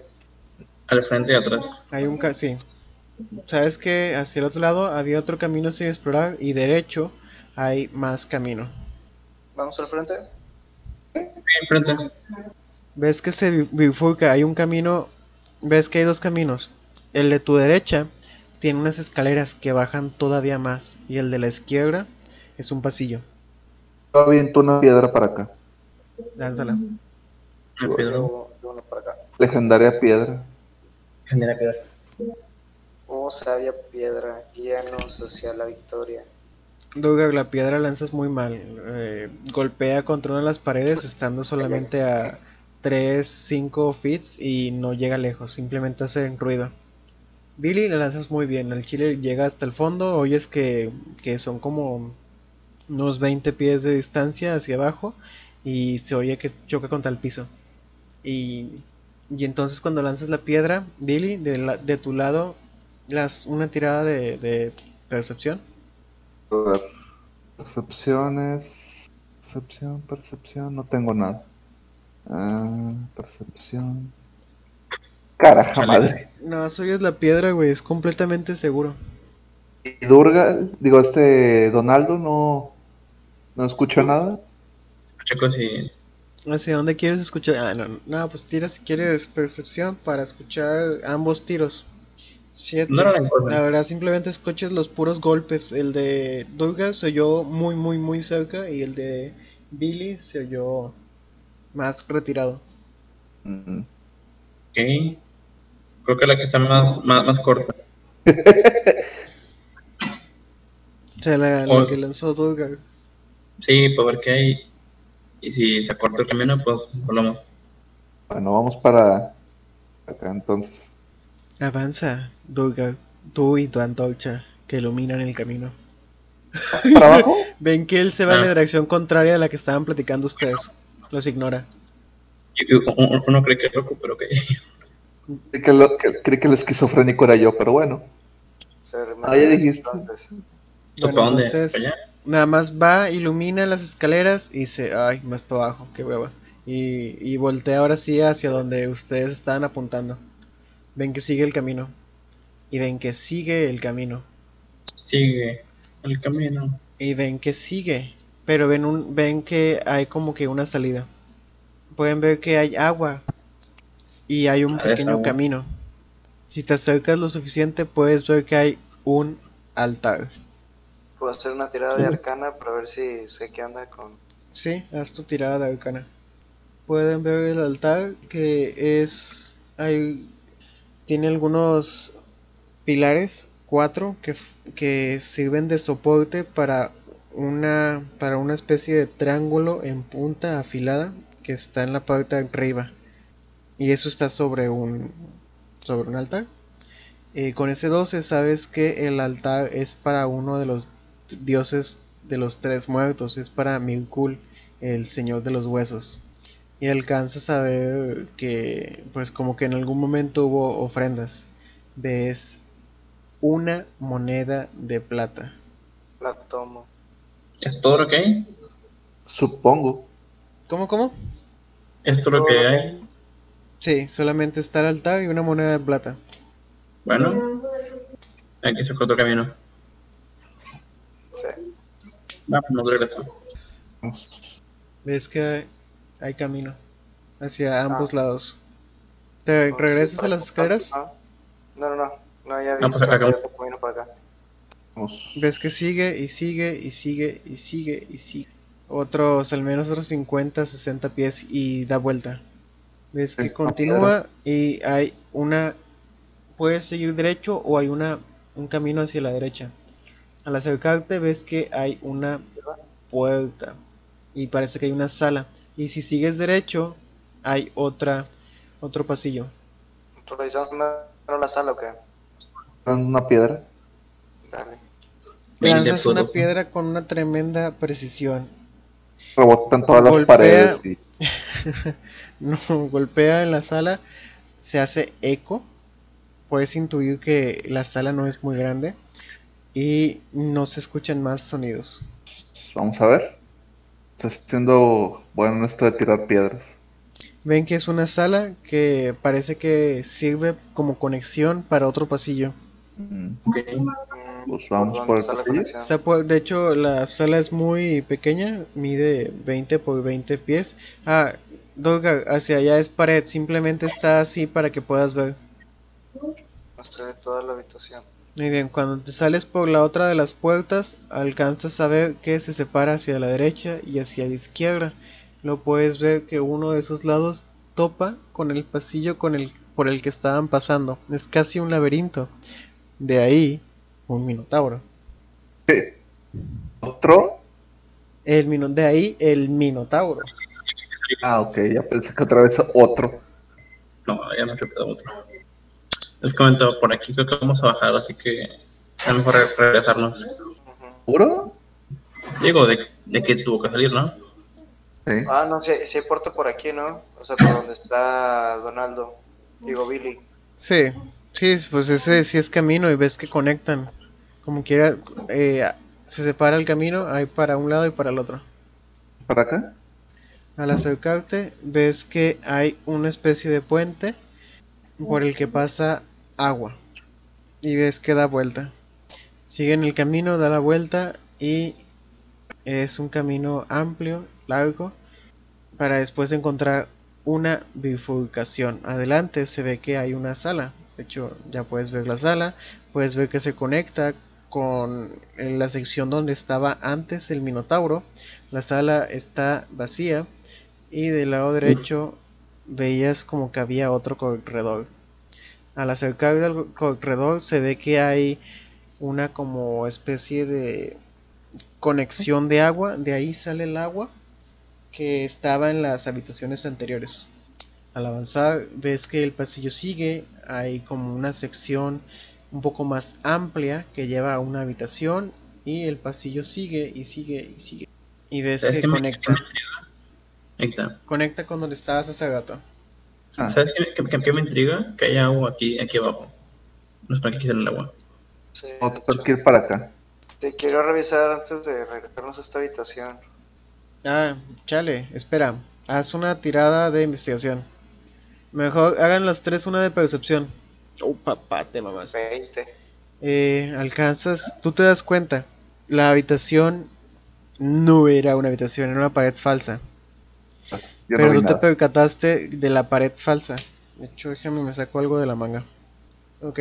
S3: Al frente y atrás.
S1: Hay un ca- sí. Sabes que hacia el otro lado había otro camino sin explorar y derecho hay más camino.
S4: ¿Vamos al frente?
S3: Enfrente.
S1: Ves que se bi- bifurca, hay un camino, ves que hay dos caminos. El de tu derecha tiene unas escaleras que bajan todavía más y el de la izquierda es un pasillo.
S2: Yo aviento una piedra para acá.
S1: Lánzala.
S4: Para acá.
S2: Legendaria piedra.
S3: Genera piedra.
S4: Oh, sabia piedra, guíanos hacia la victoria.
S1: Durga, la piedra lanzas muy mal. eh, golpea contra una de las paredes estando solamente a 3, 5 fits y no llega lejos, simplemente hace ruido. Billy la lanzas muy bien, el chile llega hasta el fondo, oyes que, que son como unos 20 pies de distancia hacia abajo y se oye que choca contra el piso. Y, y entonces cuando lanzas la piedra, Billy, de, la- de tu lado, las, una tirada de, de percepción.
S2: A ver. Percepciones. Percepción, percepción. No tengo nada. Ah, percepción. Caraja
S3: Chale.
S2: madre.
S1: No, oyes la piedra, güey, es completamente seguro.
S2: Y Durga, digo, este Donaldo no, no escucha nada.
S3: Chicos, y
S1: ¿Hacia dónde quieres escuchar? Ah, no, no, pues tira si quieres percepción para escuchar ambos tiros. Siete.
S3: no era la
S1: verdad, simplemente escuchas los puros golpes. El de Durga se oyó muy, muy, muy cerca y el de Billy se oyó más retirado.
S2: Mm.
S3: Ok. Creo que la que está más, más, más corta.
S1: O sea, la, la que lanzó Durga.
S3: Sí, para ver qué hay. Y si se corta el camino, pues volvamos.
S2: Bueno, vamos para acá entonces.
S1: Avanza, Durga, tú y tu antorcha que iluminan el camino.
S2: ¿Para abajo? *laughs*
S1: Ven que él se va en la
S3: Ah.
S1: dirección contraria a la que estaban platicando ustedes. Los ignora.
S3: Uno cree que es loco, pero que.
S2: Creí que, lo- que- creí que el esquizofrénico era yo, pero bueno. Ah, ya dijiste.
S4: entonces.
S1: Bueno. Nada más va, ilumina las escaleras y se... Ay, más para abajo, qué hueva. Y, y voltea ahora sí hacia donde ustedes estaban apuntando. Ven que sigue el camino. Y ven que sigue el camino.
S3: Sigue el camino.
S1: Y ven que sigue. Pero ven, un, ven que hay como que una salida. Pueden ver que hay agua. Y hay un pequeño camino. Si te acercas lo suficiente, puedes ver que hay un altar.
S4: Puedo hacer una tirada
S3: Sí.
S4: de arcana para ver si sé qué onda con.
S1: Sí, haz tu tirada de arcana. Pueden ver el altar que es... Hay, tiene algunos pilares, cuatro, que, que sirven de soporte para una, para una especie de triángulo en punta afilada que está en la parte de arriba. Y eso está sobre un, sobre un altar. Eh, con ese 12 sabes que el altar es para uno de los dioses de los tres muertos, es para Mirkul, el señor de los huesos. Y alcanzas a ver que, pues como que en algún momento hubo ofrendas. Ves una moneda de plata.
S4: La tomo.
S3: ¿Es todo lo que hay?
S2: Supongo.
S1: ¿Cómo, cómo?
S3: ¿Es todo lo que hay?
S1: Sí, solamente está el altar y una moneda de plata.
S3: Bueno, aquí se el camino.
S4: Sí.
S3: Vamos, no regreso.
S2: Vamos.
S1: Ves que hay, camino hacia ambos
S4: Ah.
S1: lados. ¿Te
S4: No,
S1: regresas
S4: sí,
S1: a las escaleras?
S4: No, no, no. No, ya vi.
S3: Pues acá, acá.
S4: otro camino para acá.
S2: Vamos.
S1: Ves que sigue y sigue y sigue y sigue y sigue. Otros, al menos otros 50, 60 pies y da vuelta. Ves que continúa y hay una... Puedes seguir derecho o hay una un camino hacia la derecha. Al acercarte ves que hay una puerta y parece que hay una sala. Y si sigues derecho, hay otra, otro pasillo.
S4: ¿Revisamos primero la sala o qué?
S2: ¿Dan una piedra?
S4: Dale.
S1: Lanzas una piedra con una tremenda precisión.
S2: Rebotan todas las paredes y *laughs*
S1: No, golpea en la sala, se hace eco. Puedes intuir que la sala no es muy grande y no se escuchan más sonidos.
S2: vamos a ver. Está siendo bueno en esto de tirar piedras.
S1: Ven que es una sala que parece que sirve como conexión para otro pasillo.
S2: Mm,
S3: Ok.
S2: Pues vamos
S4: ¿dónde
S2: por el
S4: está
S1: de hecho, la sala es muy pequeña, mide 20 por 20 pies. Ah, Dolgar, hacia allá es pared, simplemente está así para que puedas ver.
S4: Mostré toda la habitación.
S1: Muy bien, cuando te sales por la otra de las puertas, alcanzas a ver que se separa hacia la derecha y hacia la izquierda. Lo puedes ver que uno de esos lados topa con el pasillo con el, por el que estaban pasando. Es casi un laberinto. De ahí, un minotauro.
S2: ¿Qué? ¿Otro?
S1: El mino- de ahí, el minotauro.
S2: Ah, ok, ya pensé que otra vez otro.
S3: No, ya no se quedó otro. Les comento, por aquí creo que vamos a bajar, así que es mejor re- regresarnos.
S2: ¿Seguro?
S3: Digo, de, de que tuvo que salir, ¿no?
S2: Sí.
S4: Ah, no, si, si hay puerta por aquí, ¿no? O sea, por donde está Donaldo. Digo, Billy.
S1: Sí, sí, pues ese sí es camino y ves que conectan. Como quiera, eh, se separa el camino, hay para un lado y para el otro.
S2: ¿Para acá?
S1: Al acercarte, ves que hay una especie de puente por el que pasa agua. Y ves que da vuelta. Sigue en el camino, da la vuelta y es un camino amplio, largo, para después encontrar una bifurcación. Adelante se ve que hay una sala. De hecho, ya puedes ver la sala. Puedes ver que se conecta con la sección donde estaba antes el Minotauro. La sala está vacía y del lado derecho veías como que había otro corredor. Al acercar al corredor se ve que hay una como especie de conexión de agua, de ahí sale el agua que estaba en las habitaciones anteriores. Al avanzar ves que el pasillo sigue, hay como una sección un poco más amplia que lleva a una habitación y el pasillo sigue y sigue y sigue. Y ves
S3: ¿Sabes
S1: que
S3: qué me-
S1: conecta,
S3: me
S1: conecta con donde estabas hace rato.
S2: Ah.
S3: ¿Sabes qué, qué- qué- qué me intriga? Que hay agua aquí, aquí abajo. No es para que el agua.
S4: Sí,
S2: No, tengo que ir para acá.
S4: Te quiero revisar antes de regresarnos a esta habitación.
S1: Ah, chale, espera, haz una tirada de investigación. Mejor hagan las tres una de percepción. Oh, papá, te mamás.
S4: 20.
S1: Eh, alcanzas, tú te das cuenta, la habitación no era una habitación, era una pared falsa.
S2: Yo
S1: Pero
S2: no
S1: tú te percataste de la pared falsa. De hecho, déjame, me saco algo de la manga. Ok,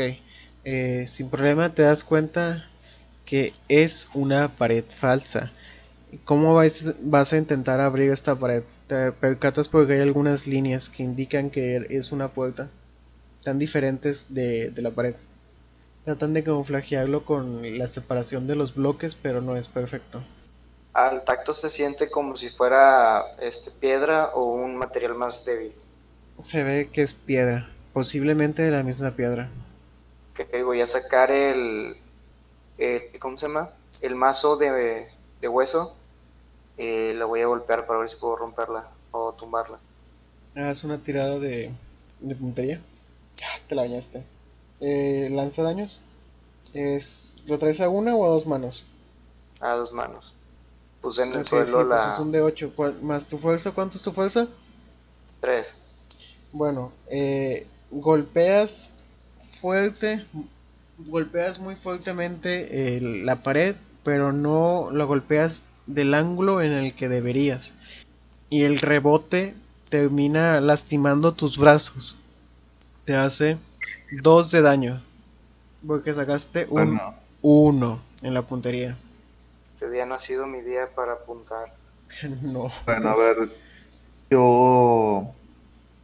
S1: eh, sin problema te das cuenta que es una pared falsa. ¿Cómo vais- vas a intentar abrir esta pared? Te percatas porque hay algunas líneas que indican que es una puerta. Tan diferentes de, de la pared. Tratan de camuflajearlo con la separación de los bloques, pero no es perfecto.
S4: Al tacto se siente como si fuera este, piedra o un material más débil.
S1: Se ve que es piedra, posiblemente de la misma piedra.
S4: Ok, voy a sacar el, el- ¿cómo se llama? El mazo de, de hueso. Eh, la voy a golpear para ver si puedo romperla o tumbarla.
S1: Haz una tirada de, de puntería. Te la bañaste. Eh, lanza daños. Es, ¿Lo traes a una o a dos manos?
S4: A dos manos. Puse en el
S1: Ok, sí,
S4: suelo
S1: pues
S4: la
S1: es un de 8. Más tu fuerza, ¿cuánto es tu fuerza?
S4: 3.
S1: Bueno, eh, golpeas fuerte, golpeas muy fuertemente el- la pared, pero no lo golpeas del ángulo en el que deberías. Y el rebote termina lastimando tus brazos. Te hace 2 de daño. Porque sacaste un
S2: Bueno,
S1: 1 en la puntería.
S4: Este día no ha sido mi día para apuntar. *laughs*
S1: no.
S2: bueno, a ver. Yo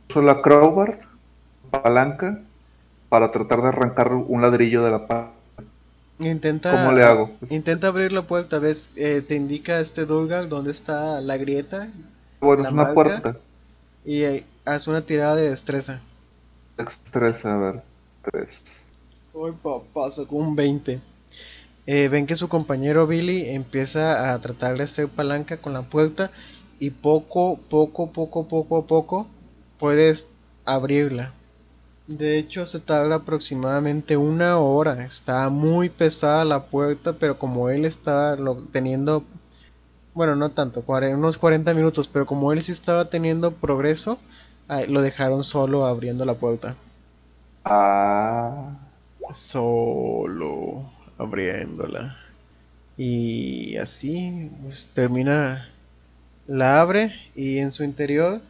S2: uso la crowbar, palanca, para tratar de arrancar un ladrillo de la pared.
S1: Intenta,
S2: ¿Cómo le hago? Pues, *laughs*
S1: Intenta abrir la puerta, ves, Eh, te indica este Durgal dónde está la grieta
S2: bueno,
S1: la
S2: es una
S1: marca.
S2: puerta.
S1: y eh, haz una tirada de destreza.
S2: Destreza, a ver. Tres.
S1: Uy, papá, sacó un 20. Eh, ven que su compañero Billy empieza a tratar de hacer palanca con la puerta y poco, poco, poco, poco a poco puedes abrirla. De hecho, se tarda aproximadamente una hora. Está muy pesada la puerta, pero como él estaba lo- teniendo, bueno, no tanto, unos 40 minutos, pero como él sí estaba teniendo progreso, lo dejaron solo abriendo la puerta.
S2: Ah.
S1: solo abriéndola y así pues, termina la abre y en su interior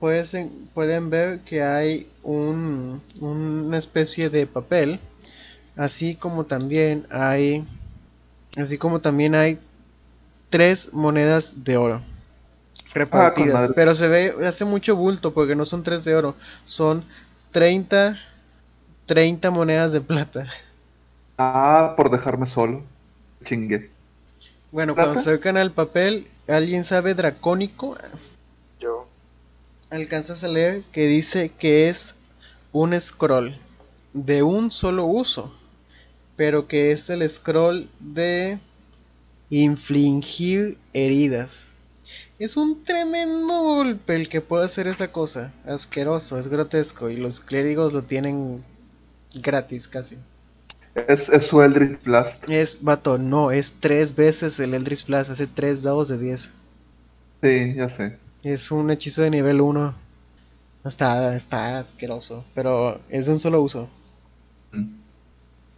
S1: puedes en- pueden ver que hay un, una especie de papel así como también hay así como también hay tres monedas de oro repartidas
S2: madre.
S1: pero se ve hace mucho bulto porque no son tres de oro son 30 30 monedas de plata
S2: Ah, por dejarme solo. Chingue.
S1: Bueno,
S2: ¿Plata?
S1: cuando se acercan al papel, ¿alguien sabe dracónico?
S4: Yo.
S1: Alcanzas a leer que dice que es un scroll de un solo uso, pero que es el scroll de infligir heridas. Es un tremendo golpe el que puede hacer esa cosa. Asqueroso, es grotesco y los clérigos lo tienen gratis casi.
S2: Es, es su Eldritch Blast.
S1: Es, vato, no, es tres veces el Eldritch Blast, hace tres dados de 10.
S2: Sí, ya sé.
S1: Es un hechizo de nivel 1. Está, está asqueroso, pero es de un solo uso.
S2: Mm.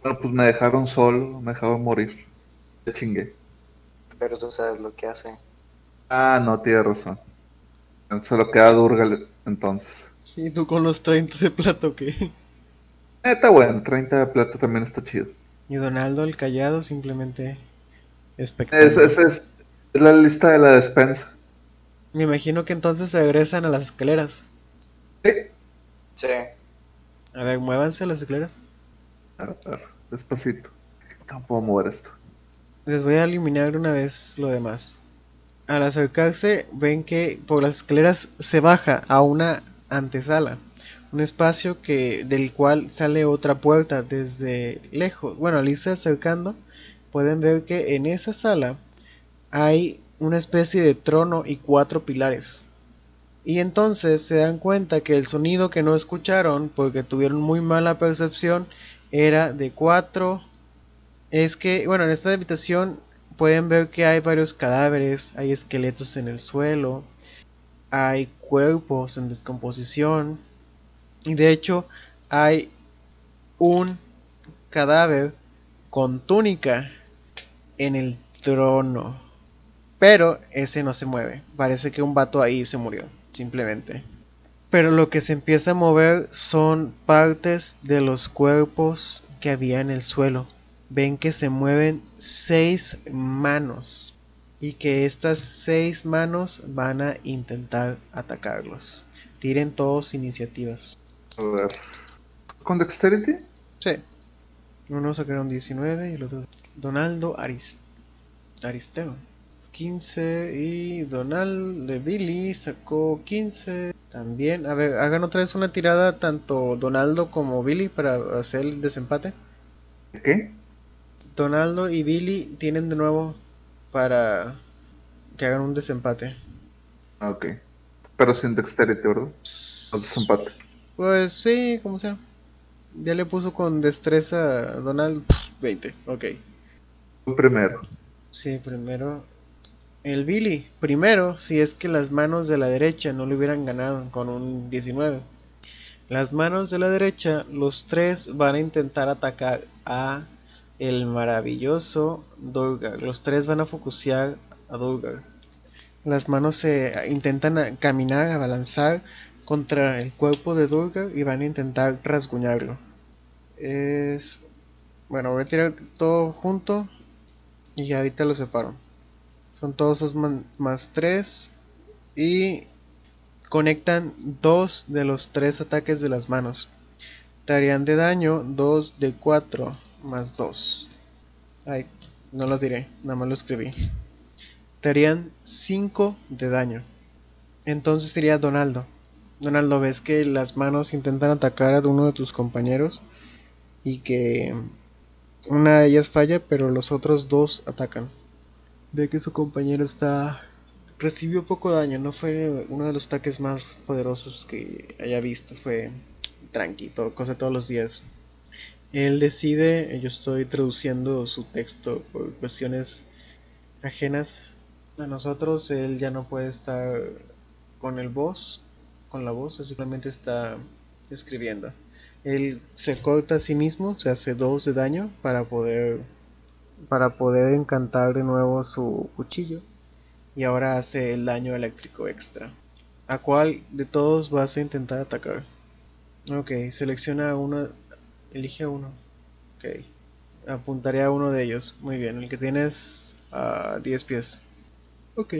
S2: Bueno, pues me dejaron solo, me dejaron morir. Ya chingue.
S4: Pero tú sabes lo que hace.
S2: Ah, no, tiene razón. Solo queda Durgal entonces.
S1: ¿Y tú con los 30 de plata o qué?
S2: Eh, está bueno, 30 de plata también está chido.
S1: Y Donaldo el callado simplemente
S2: Es,
S1: espectacular.
S2: es, es, es la lista de la despensa.
S1: Me imagino que entonces se regresan a las escaleras.
S2: Sí.
S4: Sí.
S1: A ver, muévanse a las escaleras.
S2: A ver, a ver, despacito. No puedo mover esto.
S1: Les voy a eliminar una vez lo demás. Al acercarse, ven que por las escaleras se baja a una antesala, un espacio que del cual sale otra puerta desde lejos. Bueno, al irse acercando, pueden ver que en esa sala hay una especie de trono y cuatro pilares. Y entonces se dan cuenta que el sonido que no escucharon, porque tuvieron muy mala percepción, era de cuatro es que, bueno, en esta habitación pueden ver que hay varios cadáveres, hay esqueletos en el suelo, hay cuerpos en descomposición y de hecho hay un cadáver con túnica en el trono. Pero ese no se mueve. Parece que un vato ahí se murió, simplemente. Pero lo que se empieza a mover son partes de los cuerpos que había en el suelo. Ven que se mueven seis manos. Y que estas seis manos van a intentar atacarlos. Tiren todos iniciativas.
S2: A ver. ¿Con Dexterity?
S1: Sí. Uno sacaron 19 y el otro. Donaldo Aris... Aristeo. 15 y Donald de Billy sacó 15 también. A ver, hagan otra vez una tirada tanto Donaldo como Billy para hacer el desempate.
S2: ¿Qué?
S1: Donaldo y Billy tienen de nuevo para que hagan un desempate.
S2: Ah, Ok. Pero sin Dexterity, ¿verdad? O desempate.
S1: Pues sí, como sea. Ya le puso con destreza a Donald pf, 20. Ok.
S2: Primero.
S1: Sí, primero. El Billy. Primero, si es que las manos de la derecha no le hubieran ganado con un 19. Las manos de la derecha, los tres van a intentar atacar a el maravilloso Durgar. Los tres van a focusear a Durgar. Las manos se intentan caminar, a balanzar contra el cuerpo de Durgar y van a intentar rasguñarlo. Es... Bueno, voy a tirar todo junto y ahorita lo separo. Son todos man- más 3 y conectan dos de los tres ataques de las manos. Te de daño 2 de 4 más 2. Ay, no lo diré, nada más lo escribí. Te harían 5 de daño. Entonces sería Donaldo. Donaldo, ves que las manos intentan atacar a uno de tus compañeros y que una de ellas falla, pero los otros dos atacan. Ve que su compañero está recibió poco daño, no fue uno de los ataques más poderosos que haya visto, fue tranqui, todo, cosa todos los días. Él decide, yo estoy traduciendo su texto por cuestiones ajenas a nosotros, él ya no puede estar con el voz, con la voz, simplemente está escribiendo. Él se corta a sí mismo, se hace dos de daño para poder para poder encantar de nuevo su cuchillo y ahora hace el daño eléctrico extra. ¿A cuál de todos vas a intentar atacar? Ok, selecciona uno, elige uno. Ok, apuntaré a uno de ellos. Muy bien, el que tienes a 10 pies. Ok,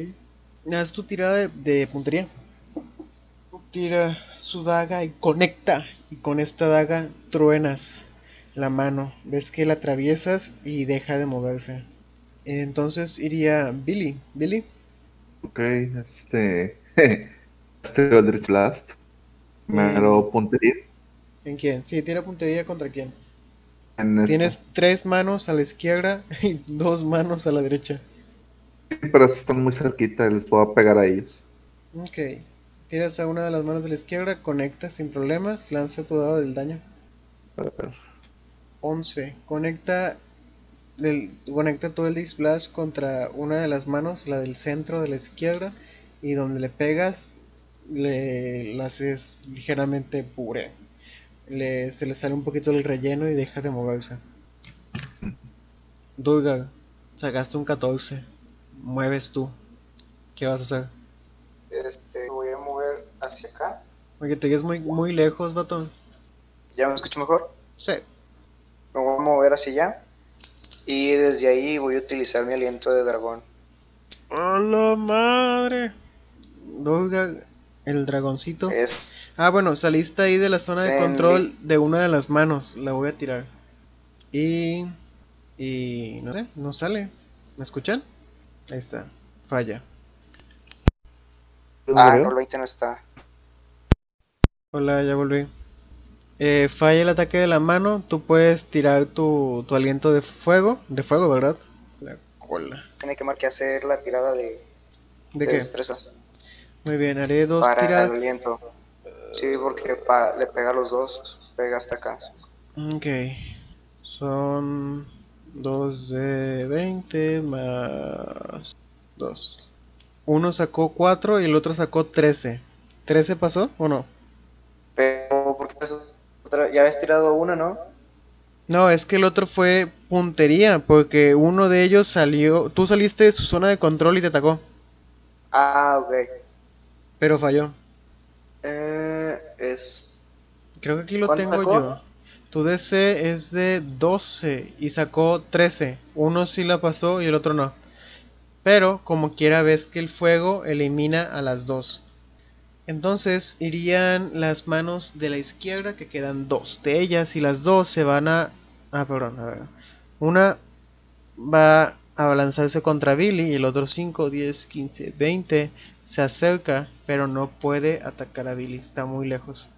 S1: haz tu tirada de, de puntería. Tira su daga y conecta. Y con esta daga truenas la mano. Ves que la atraviesas y deja de moverse. Entonces iría Billy. Billy,
S2: Ok, este. *laughs* Este Eldritch Blast. Primero puntería.
S1: ¿En quién? Sí, tira puntería contra quién.
S2: En este.
S1: Tienes tres manos a la izquierda *laughs* y dos manos a la derecha.
S2: Sí, pero están muy cerquita, les puedo pegar a ellos.
S1: Ok. Tiras a una de las manos de la izquierda, conecta sin problemas, lanza tu dado del daño.
S2: A ver.
S1: 11. Conecta, el, conecta todo el Splash contra una de las manos, la del centro de la izquierda, y donde le pegas, le la haces ligeramente puré. Le, se le sale un poquito el relleno y deja de moverse. Durga, sacaste un 14. Mueves tú. ¿Qué vas a hacer?
S4: Este, voy a mover hacia acá.
S1: Oye, te quedas muy, muy lejos, vato.
S4: ¿Ya me escucho mejor?
S1: Sí.
S4: Me voy a mover hacia allá. Y desde ahí voy a utilizar mi aliento de dragón.
S1: ¡A la madre! Durga, el dragoncito.
S4: Es
S1: Ah, bueno, saliste ahí de la zona de control de una de las manos. La voy a tirar. Y. Y. No sé, no sale. ¿Me escuchan? Ahí está. Falla.
S4: Ah, no, el 20 no está.
S1: Hola, ya volví. Eh, falla el ataque de la mano. Tú puedes tirar tu, tu aliento de fuego. De fuego, ¿verdad? La cola.
S4: Tiene que marcar hacer la tirada de,
S1: ¿De
S4: de
S1: qué?
S4: destreza.
S1: Muy bien, haré dos
S4: Para el
S1: tiradas.
S4: aliento. Sí, porque pa- le pega a los dos. Pega hasta acá.
S1: Ok. Son 2 de 20 más 2. Uno sacó 4 y el otro sacó 13. ¿13 pasó o no?
S4: Pero, porque ya habías tirado una, ¿no?
S1: No, es que el otro fue puntería, porque uno de ellos salió. Tú saliste de su zona de control y te atacó,
S4: Ah, ok.
S1: pero falló.
S4: Eh, es.
S1: Creo que aquí lo
S4: ¿Cuánto
S1: tengo
S4: sacó?
S1: yo. Tu DC es de 12 y sacó 13. Uno sí la pasó y el otro no. Pero como quiera ves que el fuego elimina a las dos. Entonces irían las manos de la izquierda que quedan dos de ellas y las dos se van a... Ah, perdón, a ver. Una va a lanzarse contra Billy y el otro 5, 10, 15, 20 se acerca pero no puede atacar a Billy, está muy lejos.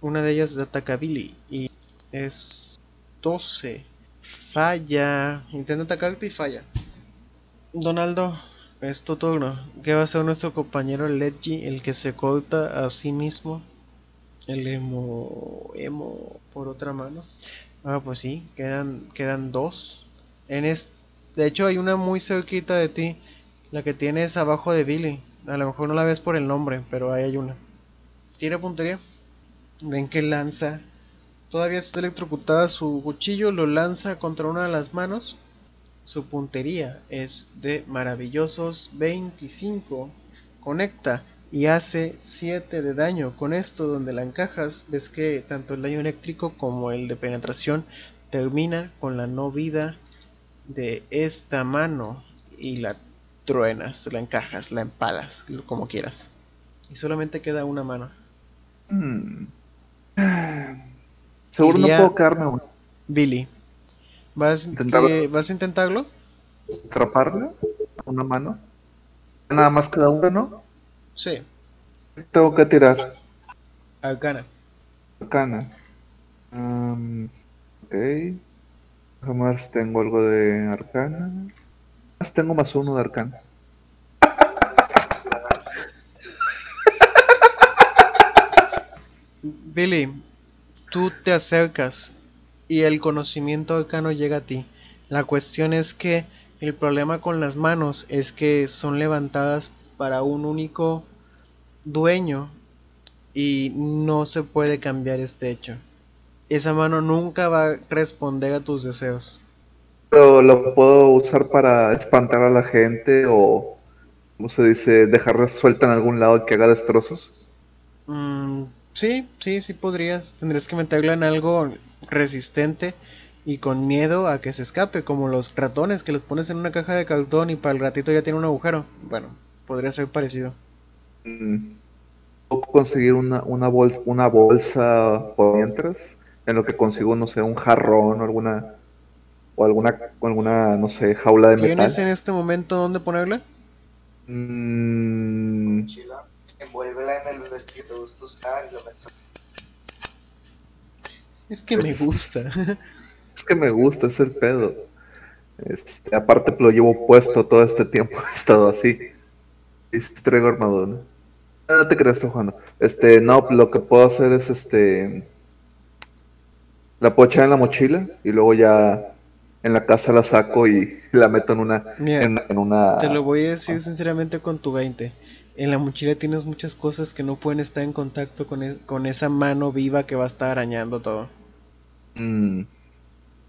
S1: Una de ellas ataca a Billy y es 12. Falla. Intenta atacarte y falla. Donaldo, es tu turno. ¿Qué va a hacer nuestro compañero Ledgy, el que se corta a sí mismo? El emo, emo por otra mano. Ah, pues sí, quedan, quedan dos. En es, de hecho, hay una muy cerquita de ti, la que tienes abajo de Billy. A lo mejor no la ves por el nombre, pero ahí hay una. Tira puntería. Ven que lanza. Todavía está electrocutada su cuchillo, lo lanza contra una de las manos. Su puntería es de maravillosos 25. Conecta y hace 7 de daño. Con esto, donde la encajas, ves que tanto el daño eléctrico como el de penetración termina con la no vida de esta mano y la truenas, la encajas, la empalas, como quieras. Y solamente queda una mano.
S2: Hmm. *sighs* Seguro
S1: Iría-
S2: no puedo quedarme, güey.
S1: Billy. ¿Vas, que- ¿Vas a intentarlo?
S2: ¿Atraparla? ¿A una mano? Nada más queda una, ¿no?
S1: Sí,
S2: Tengo que tirar.
S1: Arcana.
S2: Arcana. Um, ok. Jamás tengo algo de arcana. Tengo más uno de arcana.
S1: Billy, tú te acercas y el conocimiento arcano llega a ti. La cuestión es que el problema con las manos es que son levantadas para un único dueño y no se puede cambiar este hecho. Esa mano nunca va a responder a tus deseos.
S2: Pero lo puedo usar para espantar a la gente o, ¿cómo se dice? Dejarla suelta en algún lado y que haga destrozos.
S1: Mm, sí, sí, sí podrías. Tendrías que meterla en algo resistente y con miedo a que se escape, como los ratones que los pones en una caja de cartón y para el ratito ya tiene un agujero. Bueno, podría ser parecido.
S2: Mm. Puedo conseguir una, una, bolsa, una bolsa por mientras, en lo que consigo, no sé, un jarrón o alguna, o alguna, alguna no sé, jaula de
S1: ¿Tienes
S2: metal.
S1: en este momento dónde ponerla?
S2: Mm,
S4: Mochila. Envuélvela en el vestido que te gusta usar y lo metes.
S1: Es que me gusta. *laughs*
S2: es que me gusta, es el pedo. Este, aparte lo llevo puesto todo este tiempo, *laughs* he estado así. Y traigo armadura. Ah, No te creas, jugando. Este, no, lo que puedo hacer es este. La puedo echar en la mochila y luego ya en la casa la saco y la meto en una.
S1: Mira,
S2: en, en una.
S1: Te lo voy a decir sinceramente con tu 20. En la mochila tienes muchas cosas que no pueden estar en contacto con, e- con esa mano viva que va a estar arañando todo.
S2: Mm.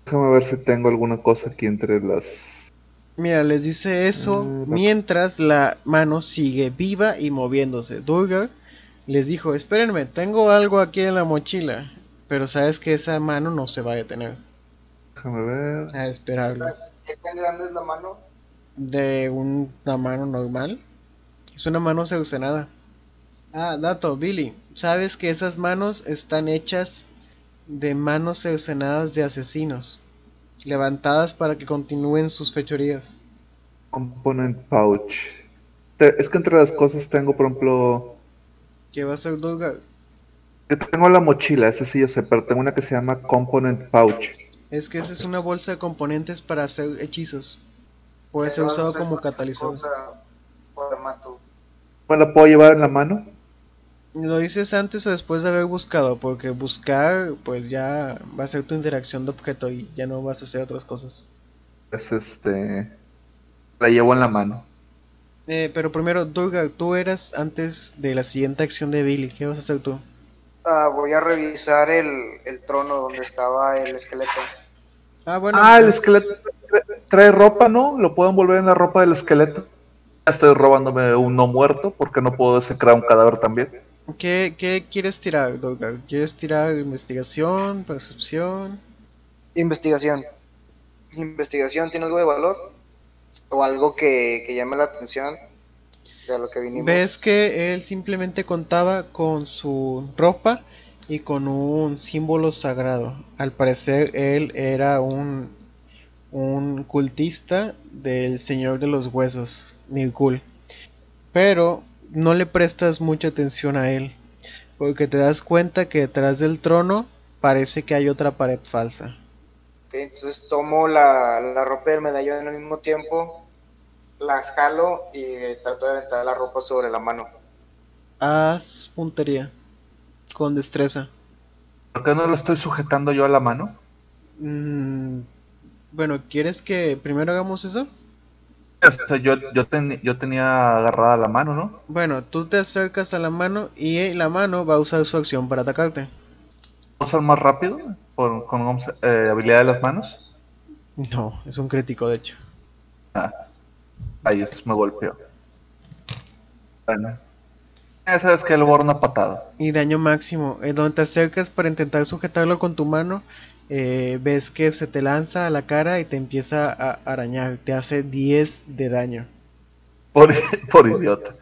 S2: Déjame ver si tengo alguna cosa aquí entre las.
S1: Mira, les dice eso
S2: Mm,
S1: mientras la mano sigue viva y moviéndose. Durgar les dijo, espérenme, tengo algo aquí en la mochila. Pero sabes que esa mano no se va a detener.
S2: Déjame ver.
S1: A esperarlo.
S4: ¿Qué tan grande es la mano?
S1: De una mano normal. Es una mano cercenada. Ah, dato, Billy. ¿Sabes que esas manos están hechas de manos cercenadas de asesinos? Levantadas para que continúen sus fechorías.
S2: Component pouch. Te- Es que entre las cosas tengo, por ejemplo.
S1: ¿Qué va a hacer Durgar?
S2: Yo tengo la mochila, ese sí yo sé, pero tengo una que se llama Component Pouch.
S1: Es que esa es una bolsa de componentes para hacer hechizos. Puede
S4: ¿Qué
S1: ser usado como catalizador.
S2: ¿Me la puedo llevar en la mano?
S1: ¿Lo dices antes o después de haber buscado? Porque buscar, pues ya va a ser tu interacción de objeto y ya no vas a hacer otras cosas.
S2: Es este. La llevo en la mano.
S1: Eh, pero primero, Durgar, tú eras antes de la siguiente acción de Billy. ¿Qué vas a hacer tú?
S4: Ah, voy a revisar el, el trono donde estaba el esqueleto.
S1: Ah, bueno.
S2: Ah, el
S1: pues,
S2: esqueleto trae- ropa, ¿no? Lo puedo envolver en la ropa del esqueleto. Ya estoy robándome un no muerto porque no puedo desecrar un cadáver también.
S1: ¿qué, qué quieres tirar, Durgar? ¿Quieres tirar investigación, percepción?
S4: Investigación. Investigación, ¿tiene algo de valor? ¿O algo que, que llame la atención de lo que vinimos?
S1: Ves que él simplemente contaba con su ropa y con un símbolo sagrado. Al parecer él era un, un cultista del Señor de los Huesos, Nirkul. Pero no le prestas mucha atención a él, porque te das cuenta que detrás del trono parece que hay otra pared falsa.
S4: Ok, entonces tomo la, la ropa y el medallón al mismo tiempo, las jalo y trato de aventar la ropa sobre la mano.
S1: Haz puntería con destreza.
S2: ¿Por qué no lo estoy sujetando yo a la mano?
S1: Mm, bueno, ¿quieres que primero hagamos eso?
S2: O sea, yo, yo, ten- yo tenía agarrada la mano, ¿no?
S1: Bueno, tú te acercas a la mano y la mano va a usar su acción para atacarte.
S2: ¿Puedo ser más rápido por- con eh, habilidad de las manos?
S1: No, es un crítico de hecho.
S2: Ah, ahí es, me golpeó. Bueno. Sabes que le borro una patada.
S1: Y daño máximo. En donde te acercas para intentar sujetarlo con tu mano, eh, ves que se te lanza a la cara y te empieza a arañar. Te hace 10 de daño.
S2: Por, *laughs* por idiota.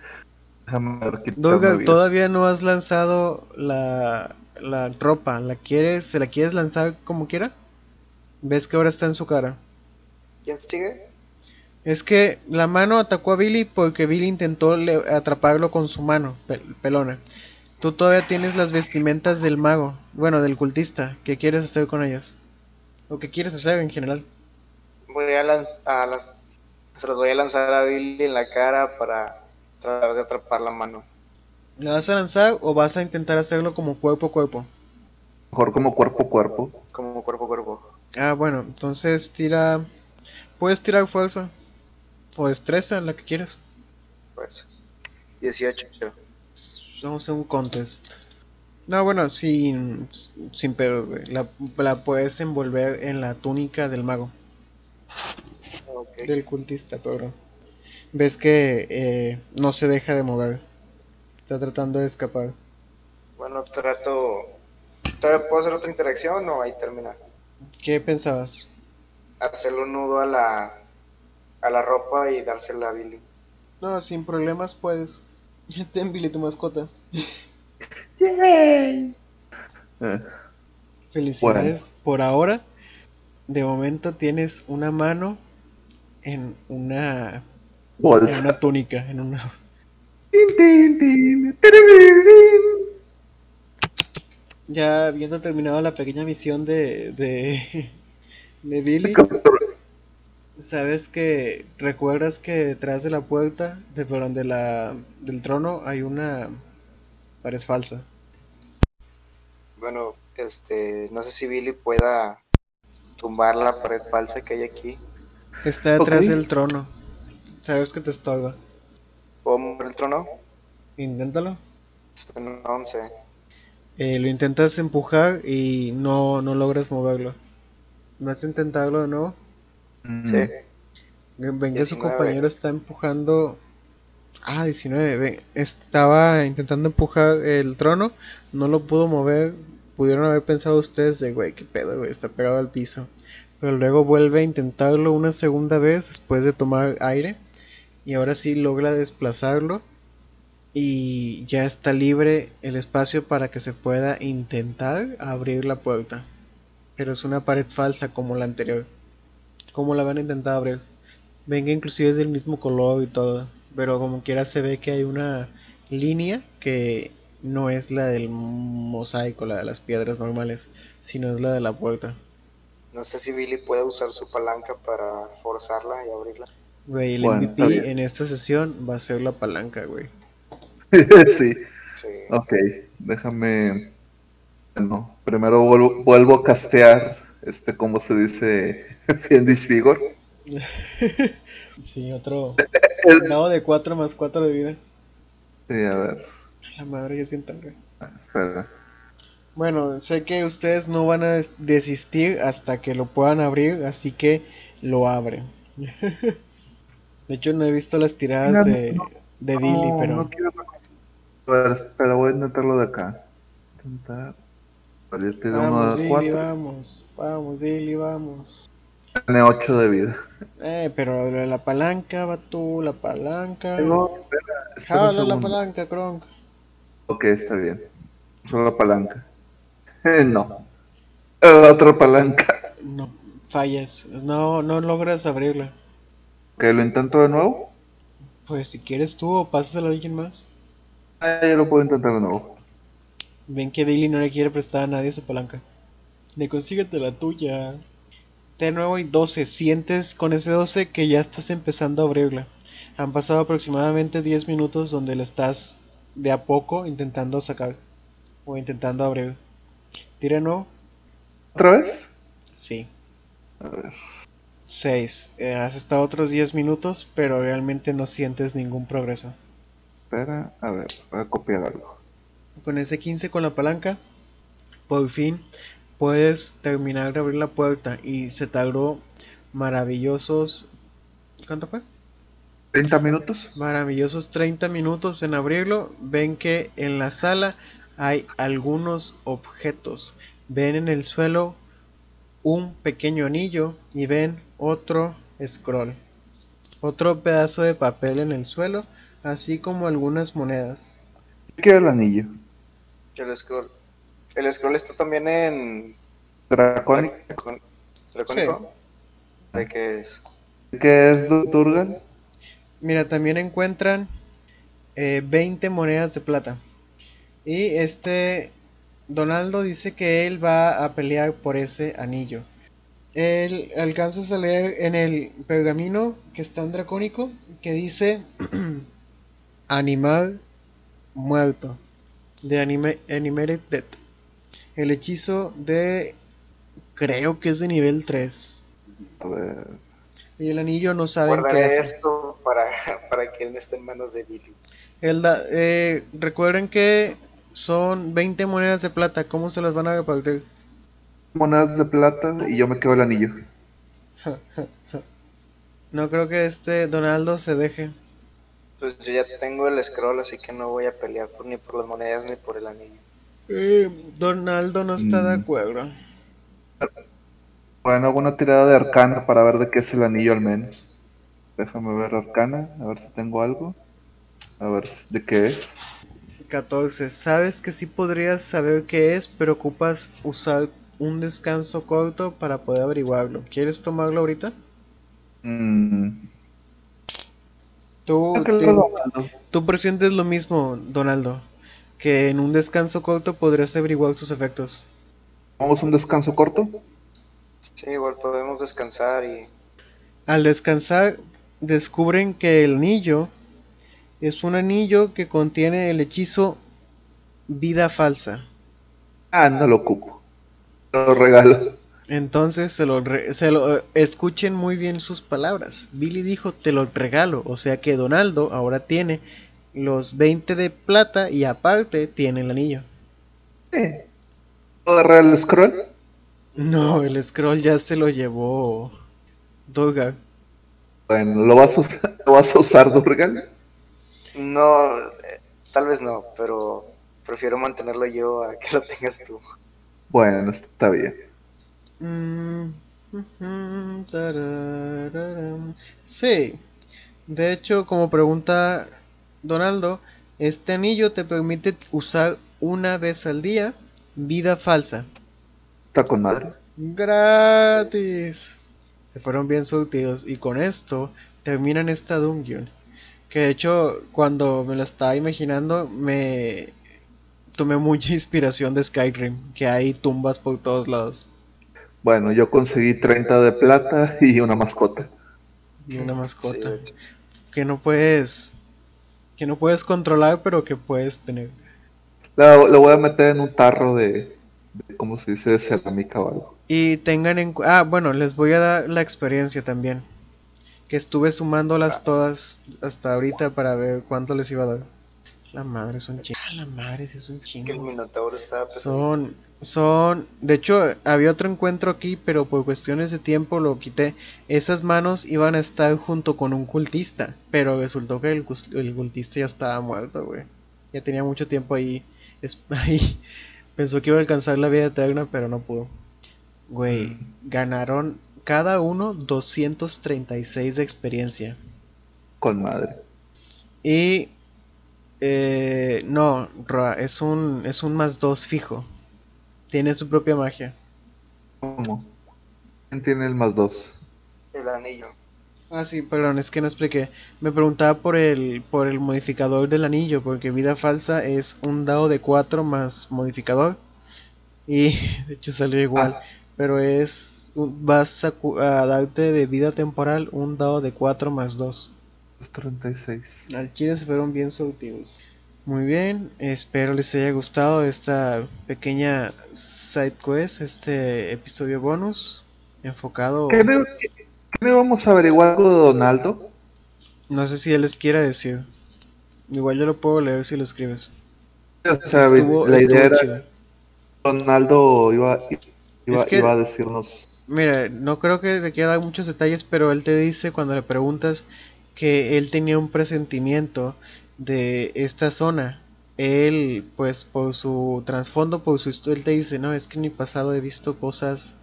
S2: Vida.
S1: todavía no has lanzado la, la ropa. ¿La quieres, ¿Se la quieres lanzar como quiera? ves que ahora está en su cara.
S4: ¿Quién sigue?
S1: Es que la mano atacó a Billy porque Billy intentó le- atraparlo con su mano, pe- pelona. Tú todavía tienes las vestimentas del mago, bueno, del cultista. ¿Qué quieres hacer con ellas? ¿O qué quieres hacer en general?
S4: Voy a lanzar las... Se las voy a lanzar a Billy en la cara para tratar de atrapar la mano.
S1: ¿La vas a lanzar o vas a intentar hacerlo como cuerpo a cuerpo?
S2: Mejor como cuerpo a cuerpo.
S4: Como cuerpo a cuerpo.
S1: Ah, bueno, entonces tira. Puedes tirar fuerza o destreza, la que quieras.
S4: Fuerza. 18.
S1: Vamos a un contest. No, bueno, sin, sin pedo, güey. La, la puedes envolver en la túnica del mago,
S4: Ok.
S1: del cultista, pero ves que eh, no se deja de mover. Está tratando de escapar.
S4: Bueno, trato... ¿Todavía puedo hacer otra interacción o ahí termina?
S1: ¿Qué pensabas?
S4: Hacerle un nudo a la... A la ropa y dársela a Billy.
S1: No, sin problemas puedes. *laughs* Ten Billy tu mascota. *laughs*
S2: Eh,
S1: Felicidades. Por ahora, de momento tienes una mano en una, en
S2: bolsa.
S1: una túnica, en una... Ya habiendo terminado la pequeña misión de, de, *laughs* de Billy, sabes que recuerdas que detrás de la puerta, de perdón, de la, del trono, hay una pared falsa.
S4: Bueno, este... No sé si Billy pueda tumbar la pared falsa que hay aquí.
S1: Está detrás del trono. Sabes que te estorba.
S4: ¿Puedo mover el trono?
S1: Inténtalo.
S4: Son 11.
S1: Eh, lo intentas empujar y no, no logras moverlo. ¿Vas a intentarlo de nuevo?
S4: Sí.
S1: Ven que su
S4: 19.
S1: compañero está empujando. Ah, 19. ven, Estaba intentando empujar el trono. No lo pudo mover. Pudieron haber pensado ustedes de, güey, qué pedo, güey, está pegado al piso. Pero luego vuelve a intentarlo una segunda vez después de tomar aire. Y ahora sí logra desplazarlo. Y ya está libre el espacio para que se pueda intentar abrir la puerta. Pero es una pared falsa como la anterior. Como la van a intentar abrir. Venga, inclusive es del mismo color y todo. Pero como quiera se ve que hay una línea que no es la del mosaico, la de las piedras normales, sino es la de la puerta.
S4: No sé si Billy puede usar su palanca para forzarla y abrirla.
S1: Güey, el
S2: Bueno,
S1: MVP en esta sesión va a ser la palanca, güey. *laughs*
S2: sí.
S4: Sí.
S2: Ok, déjame. Bueno, primero vuelvo, vuelvo a castear, este, ¿cómo se dice? *laughs* Fiendish Vigor. *laughs*
S1: Sí, otro *laughs* dado de 4 más 4 de vida.
S2: Sí, a ver,
S1: La madre ya es bien tarde.
S2: espera.
S1: Bueno, sé que ustedes no van a des- desistir hasta que lo puedan abrir, así que lo abren. De hecho, no he visto las tiradas
S2: No,
S1: de,
S2: no,
S1: de Billy,
S2: No,
S1: pero
S2: no quiero A ver, espera, voy a intentarlo de acá. Intentar. Vale, te da uno
S1: vamos,
S2: de
S1: Billy,
S2: cuatro.
S1: vamos, vamos, Billy, vamos.
S2: Tiene 8 de vida.
S1: Eh, pero la palanca, va tú, la palanca.
S2: No, espera, espera
S1: Jala la palanca, Kronk.
S2: Ok, está bien. Solo la palanca. Eh, no. Eh, La otra palanca.
S1: No, fallas. No, no logras abrirla.
S2: Ok, lo intento de nuevo.
S1: Pues si quieres tú o pásasela a alguien más.
S2: Ah, ya lo puedo intentar de nuevo.
S1: Ven que Billy no le quiere prestar a nadie su palanca. Le consíguete la tuya. De nuevo hay 12. Sientes con ese 12 que ya estás empezando a abrirla. Han pasado aproximadamente 10 minutos donde le estás de a poco intentando sacar. O intentando abrir. Tira nuevo.
S2: ¿Otra vez?
S1: Sí.
S2: A ver.
S1: 6. has estado otros 10 minutos, pero realmente no sientes ningún progreso.
S2: Espera, a ver, voy a copiar algo.
S1: Con ese 15 con la palanca, por fin puedes terminar de abrir la puerta y se tardó maravillosos... ¿Cuánto fue?
S2: ¿30 minutos?
S1: Maravillosos 30 minutos en abrirlo. Ven que en la sala hay algunos objetos. Ven en el suelo un pequeño anillo y ven otro scroll. Otro pedazo de papel en el suelo, así como algunas monedas.
S2: Quiero el anillo.
S4: El scroll. El scroll está también en.
S2: Draconic.
S4: con- ¿Dracónico? ¿De qué es?
S2: ¿Qué es Durgal?
S1: Mira, también encuentran eh, 20 monedas de plata. Y este Donaldo dice que él va a pelear por ese anillo. Él alcanza a leer en el pergamino que está en dracónico que dice *clears throat* animal muerto de anime, Animated Death. El hechizo de creo que es de nivel 3.
S2: A ver.
S1: Y el anillo no saben qué
S4: Guardaré
S1: hace.
S4: esto para, *laughs* para que él no esté en manos de Billy.
S1: El da- eh, recuerden que son 20 monedas de plata. ¿Cómo se las van a repartir?
S2: Monedas de plata y yo me quedo el anillo. *laughs*
S1: No creo que este Donaldo se deje.
S4: Pues yo ya tengo el scroll, así que no voy a pelear por, ni por las monedas ni por el anillo.
S1: Eh, Donaldo no está de
S2: Mm.
S1: acuerdo.
S2: Bueno, hago una tirada de arcana para ver de qué es el anillo al menos. Déjame ver arcana, a ver si tengo algo. A ver de qué es.
S1: 14. Sabes que sí podrías saber qué es, pero ocupas usar un descanso corto para poder averiguarlo. ¿Quieres tomarlo ahorita?
S2: Mm,
S1: Tú, te- presientes lo mismo, Donaldo. Que en un descanso corto podrías averiguar sus efectos.
S2: ¿Vamos a un descanso corto?
S4: Sí, igual podemos descansar y
S1: Al descansar, descubren que el anillo es un anillo que contiene el hechizo vida falsa.
S2: Ah, no lo ocupo. Lo regalo.
S1: Entonces se lo, re- se lo eh, escuchen muy bien sus palabras. Billy dijo te lo regalo, o sea que Donaldo ahora tiene los 20 de plata y aparte tiene el anillo.
S2: Eh. ¿Puedo agarrar el scroll?
S1: No, el scroll ya se lo llevó Dolgar.
S2: Bueno, ¿lo vas a, usar- *laughs* ¿lo vas a usar, Durgal?
S4: no, eh, tal vez no, pero prefiero mantenerlo yo a que lo tengas tú.
S2: Bueno, está bien.
S1: Mm. Sí, de hecho, como pregunta Donaldo, este anillo te permite usar una vez al día vida falsa.
S2: Está con madre.
S1: Gratis. Se fueron bien surtidos y con esto terminan esta dungeon. Que de hecho, cuando me la estaba imaginando, me tomé mucha *laughs* inspiración de Skyrim, que hay tumbas por todos lados.
S2: Bueno, yo conseguí 30 de plata y una mascota.
S1: Y una mascota. que no puedes que no puedes controlar pero que puedes tener
S2: Lo, lo voy a meter en un tarro de, de ¿cómo se dice? De cerámica o algo.
S1: y tengan en cu- ah bueno les voy a dar la experiencia también que estuve sumándolas todas hasta ahorita para ver cuánto les iba a dar la madre es un chingo Ah, la madre sí es un
S4: Que el
S1: chingo
S4: Minotauro estaba pesado.
S1: son son de hecho había otro encuentro aquí pero por cuestiones de tiempo lo quité. Esas manos iban a estar junto con un cultista pero resultó que el, cultista ya estaba muerto güey. Ya tenía mucho tiempo ahí es- *laughs* ahí. Pensó que iba a alcanzar la vida eterna pero no pudo. Güey ganaron cada uno 236 de experiencia.
S2: Con madre.
S1: y eh, no Roa, es un es un más 2 fijo tiene su propia magia
S2: ¿Cómo? ¿Quién tiene el más dos?
S4: El anillo.
S1: Ah, sí, perdón, es que no expliqué. Me preguntaba por el, por el modificador del anillo, porque vida falsa es un dado de 4 más modificador. Y *laughs* de hecho salió igual. Pero es. un- Vas a, a darte de vida temporal un dado de 4 más 2.
S2: 36.
S1: Al chile se fueron bien surtidos. Muy bien, espero les haya gustado esta pequeña side quest, este episodio bonus. Enfocado.
S2: ¿Qué le, qué le vamos a averiguar algo de Donaldo?
S1: No sé si él les quiera decir. Igual yo lo puedo leer si lo escribes.
S2: O sea,
S1: Estuvo-
S2: la idea era
S1: chido.
S2: Donaldo iba, iba,
S1: Es que-
S2: iba a decirnos.
S1: Mira, no creo que te quiera dar muchos detalles, pero él te dice cuando le preguntas que él tenía un presentimiento de esta zona. Él, pues por su trasfondo, por su historia, él te dice, no, es que en mi pasado he visto cosas,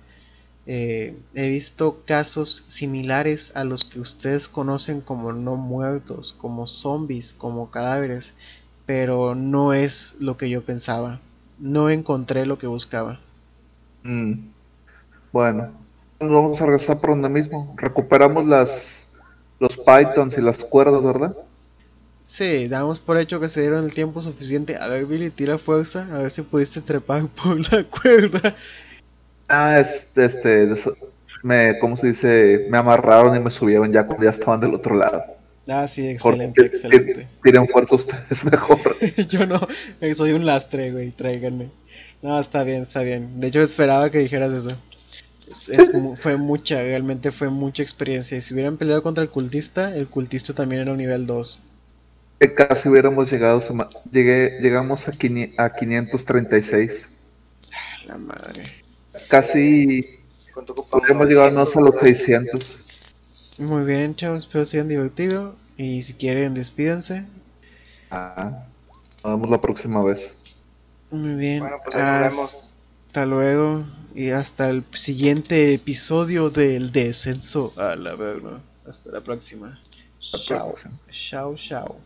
S1: eh, he visto casos similares a los que ustedes conocen como no muertos, como zombies, como cadáveres, pero no es lo que yo pensaba. No encontré lo que buscaba.
S2: Mm, Bueno, Nos vamos a regresar por donde mismo. Recuperamos las los pythons y las cuerdas, ¿verdad?
S1: Sí, damos por hecho que se dieron el tiempo suficiente. A ver, Billy, tira fuerza. A ver si pudiste trepar *laughs* por la cuerda.
S2: Ah, es, este, des- me, ¿cómo se dice? Me amarraron y me subieron ya cuando ya estaban del otro lado.
S1: Ah, sí, excelente, excelente.
S2: Tiren fuerza ustedes *laughs* mejor. *laughs*
S1: Yo no, soy un lastre, güey, tráiganme. No, está bien, está bien. De hecho, esperaba que dijeras eso. Es- es mu- fue mucha, realmente fue mucha experiencia. Y si hubieran peleado contra el cultista, el cultista también era un nivel 2.
S2: Que casi hubiéramos llegado, llegué, llegamos a, quini- a 536.
S1: La madre.
S2: Casi hubiéramos llegado no
S4: 900,
S2: a los
S4: ¿verdad?
S2: 600.
S1: Muy bien, chavos, espero se hayan divertido. Y si quieren, despídanse.
S2: Ah, nos vemos la próxima vez.
S1: Muy bien.
S4: Bueno, pues vemos.
S1: Hasta luego. Y hasta el siguiente episodio del descenso a la verga. Hasta la próxima. Chao.
S2: próxima.
S1: Chao, chao.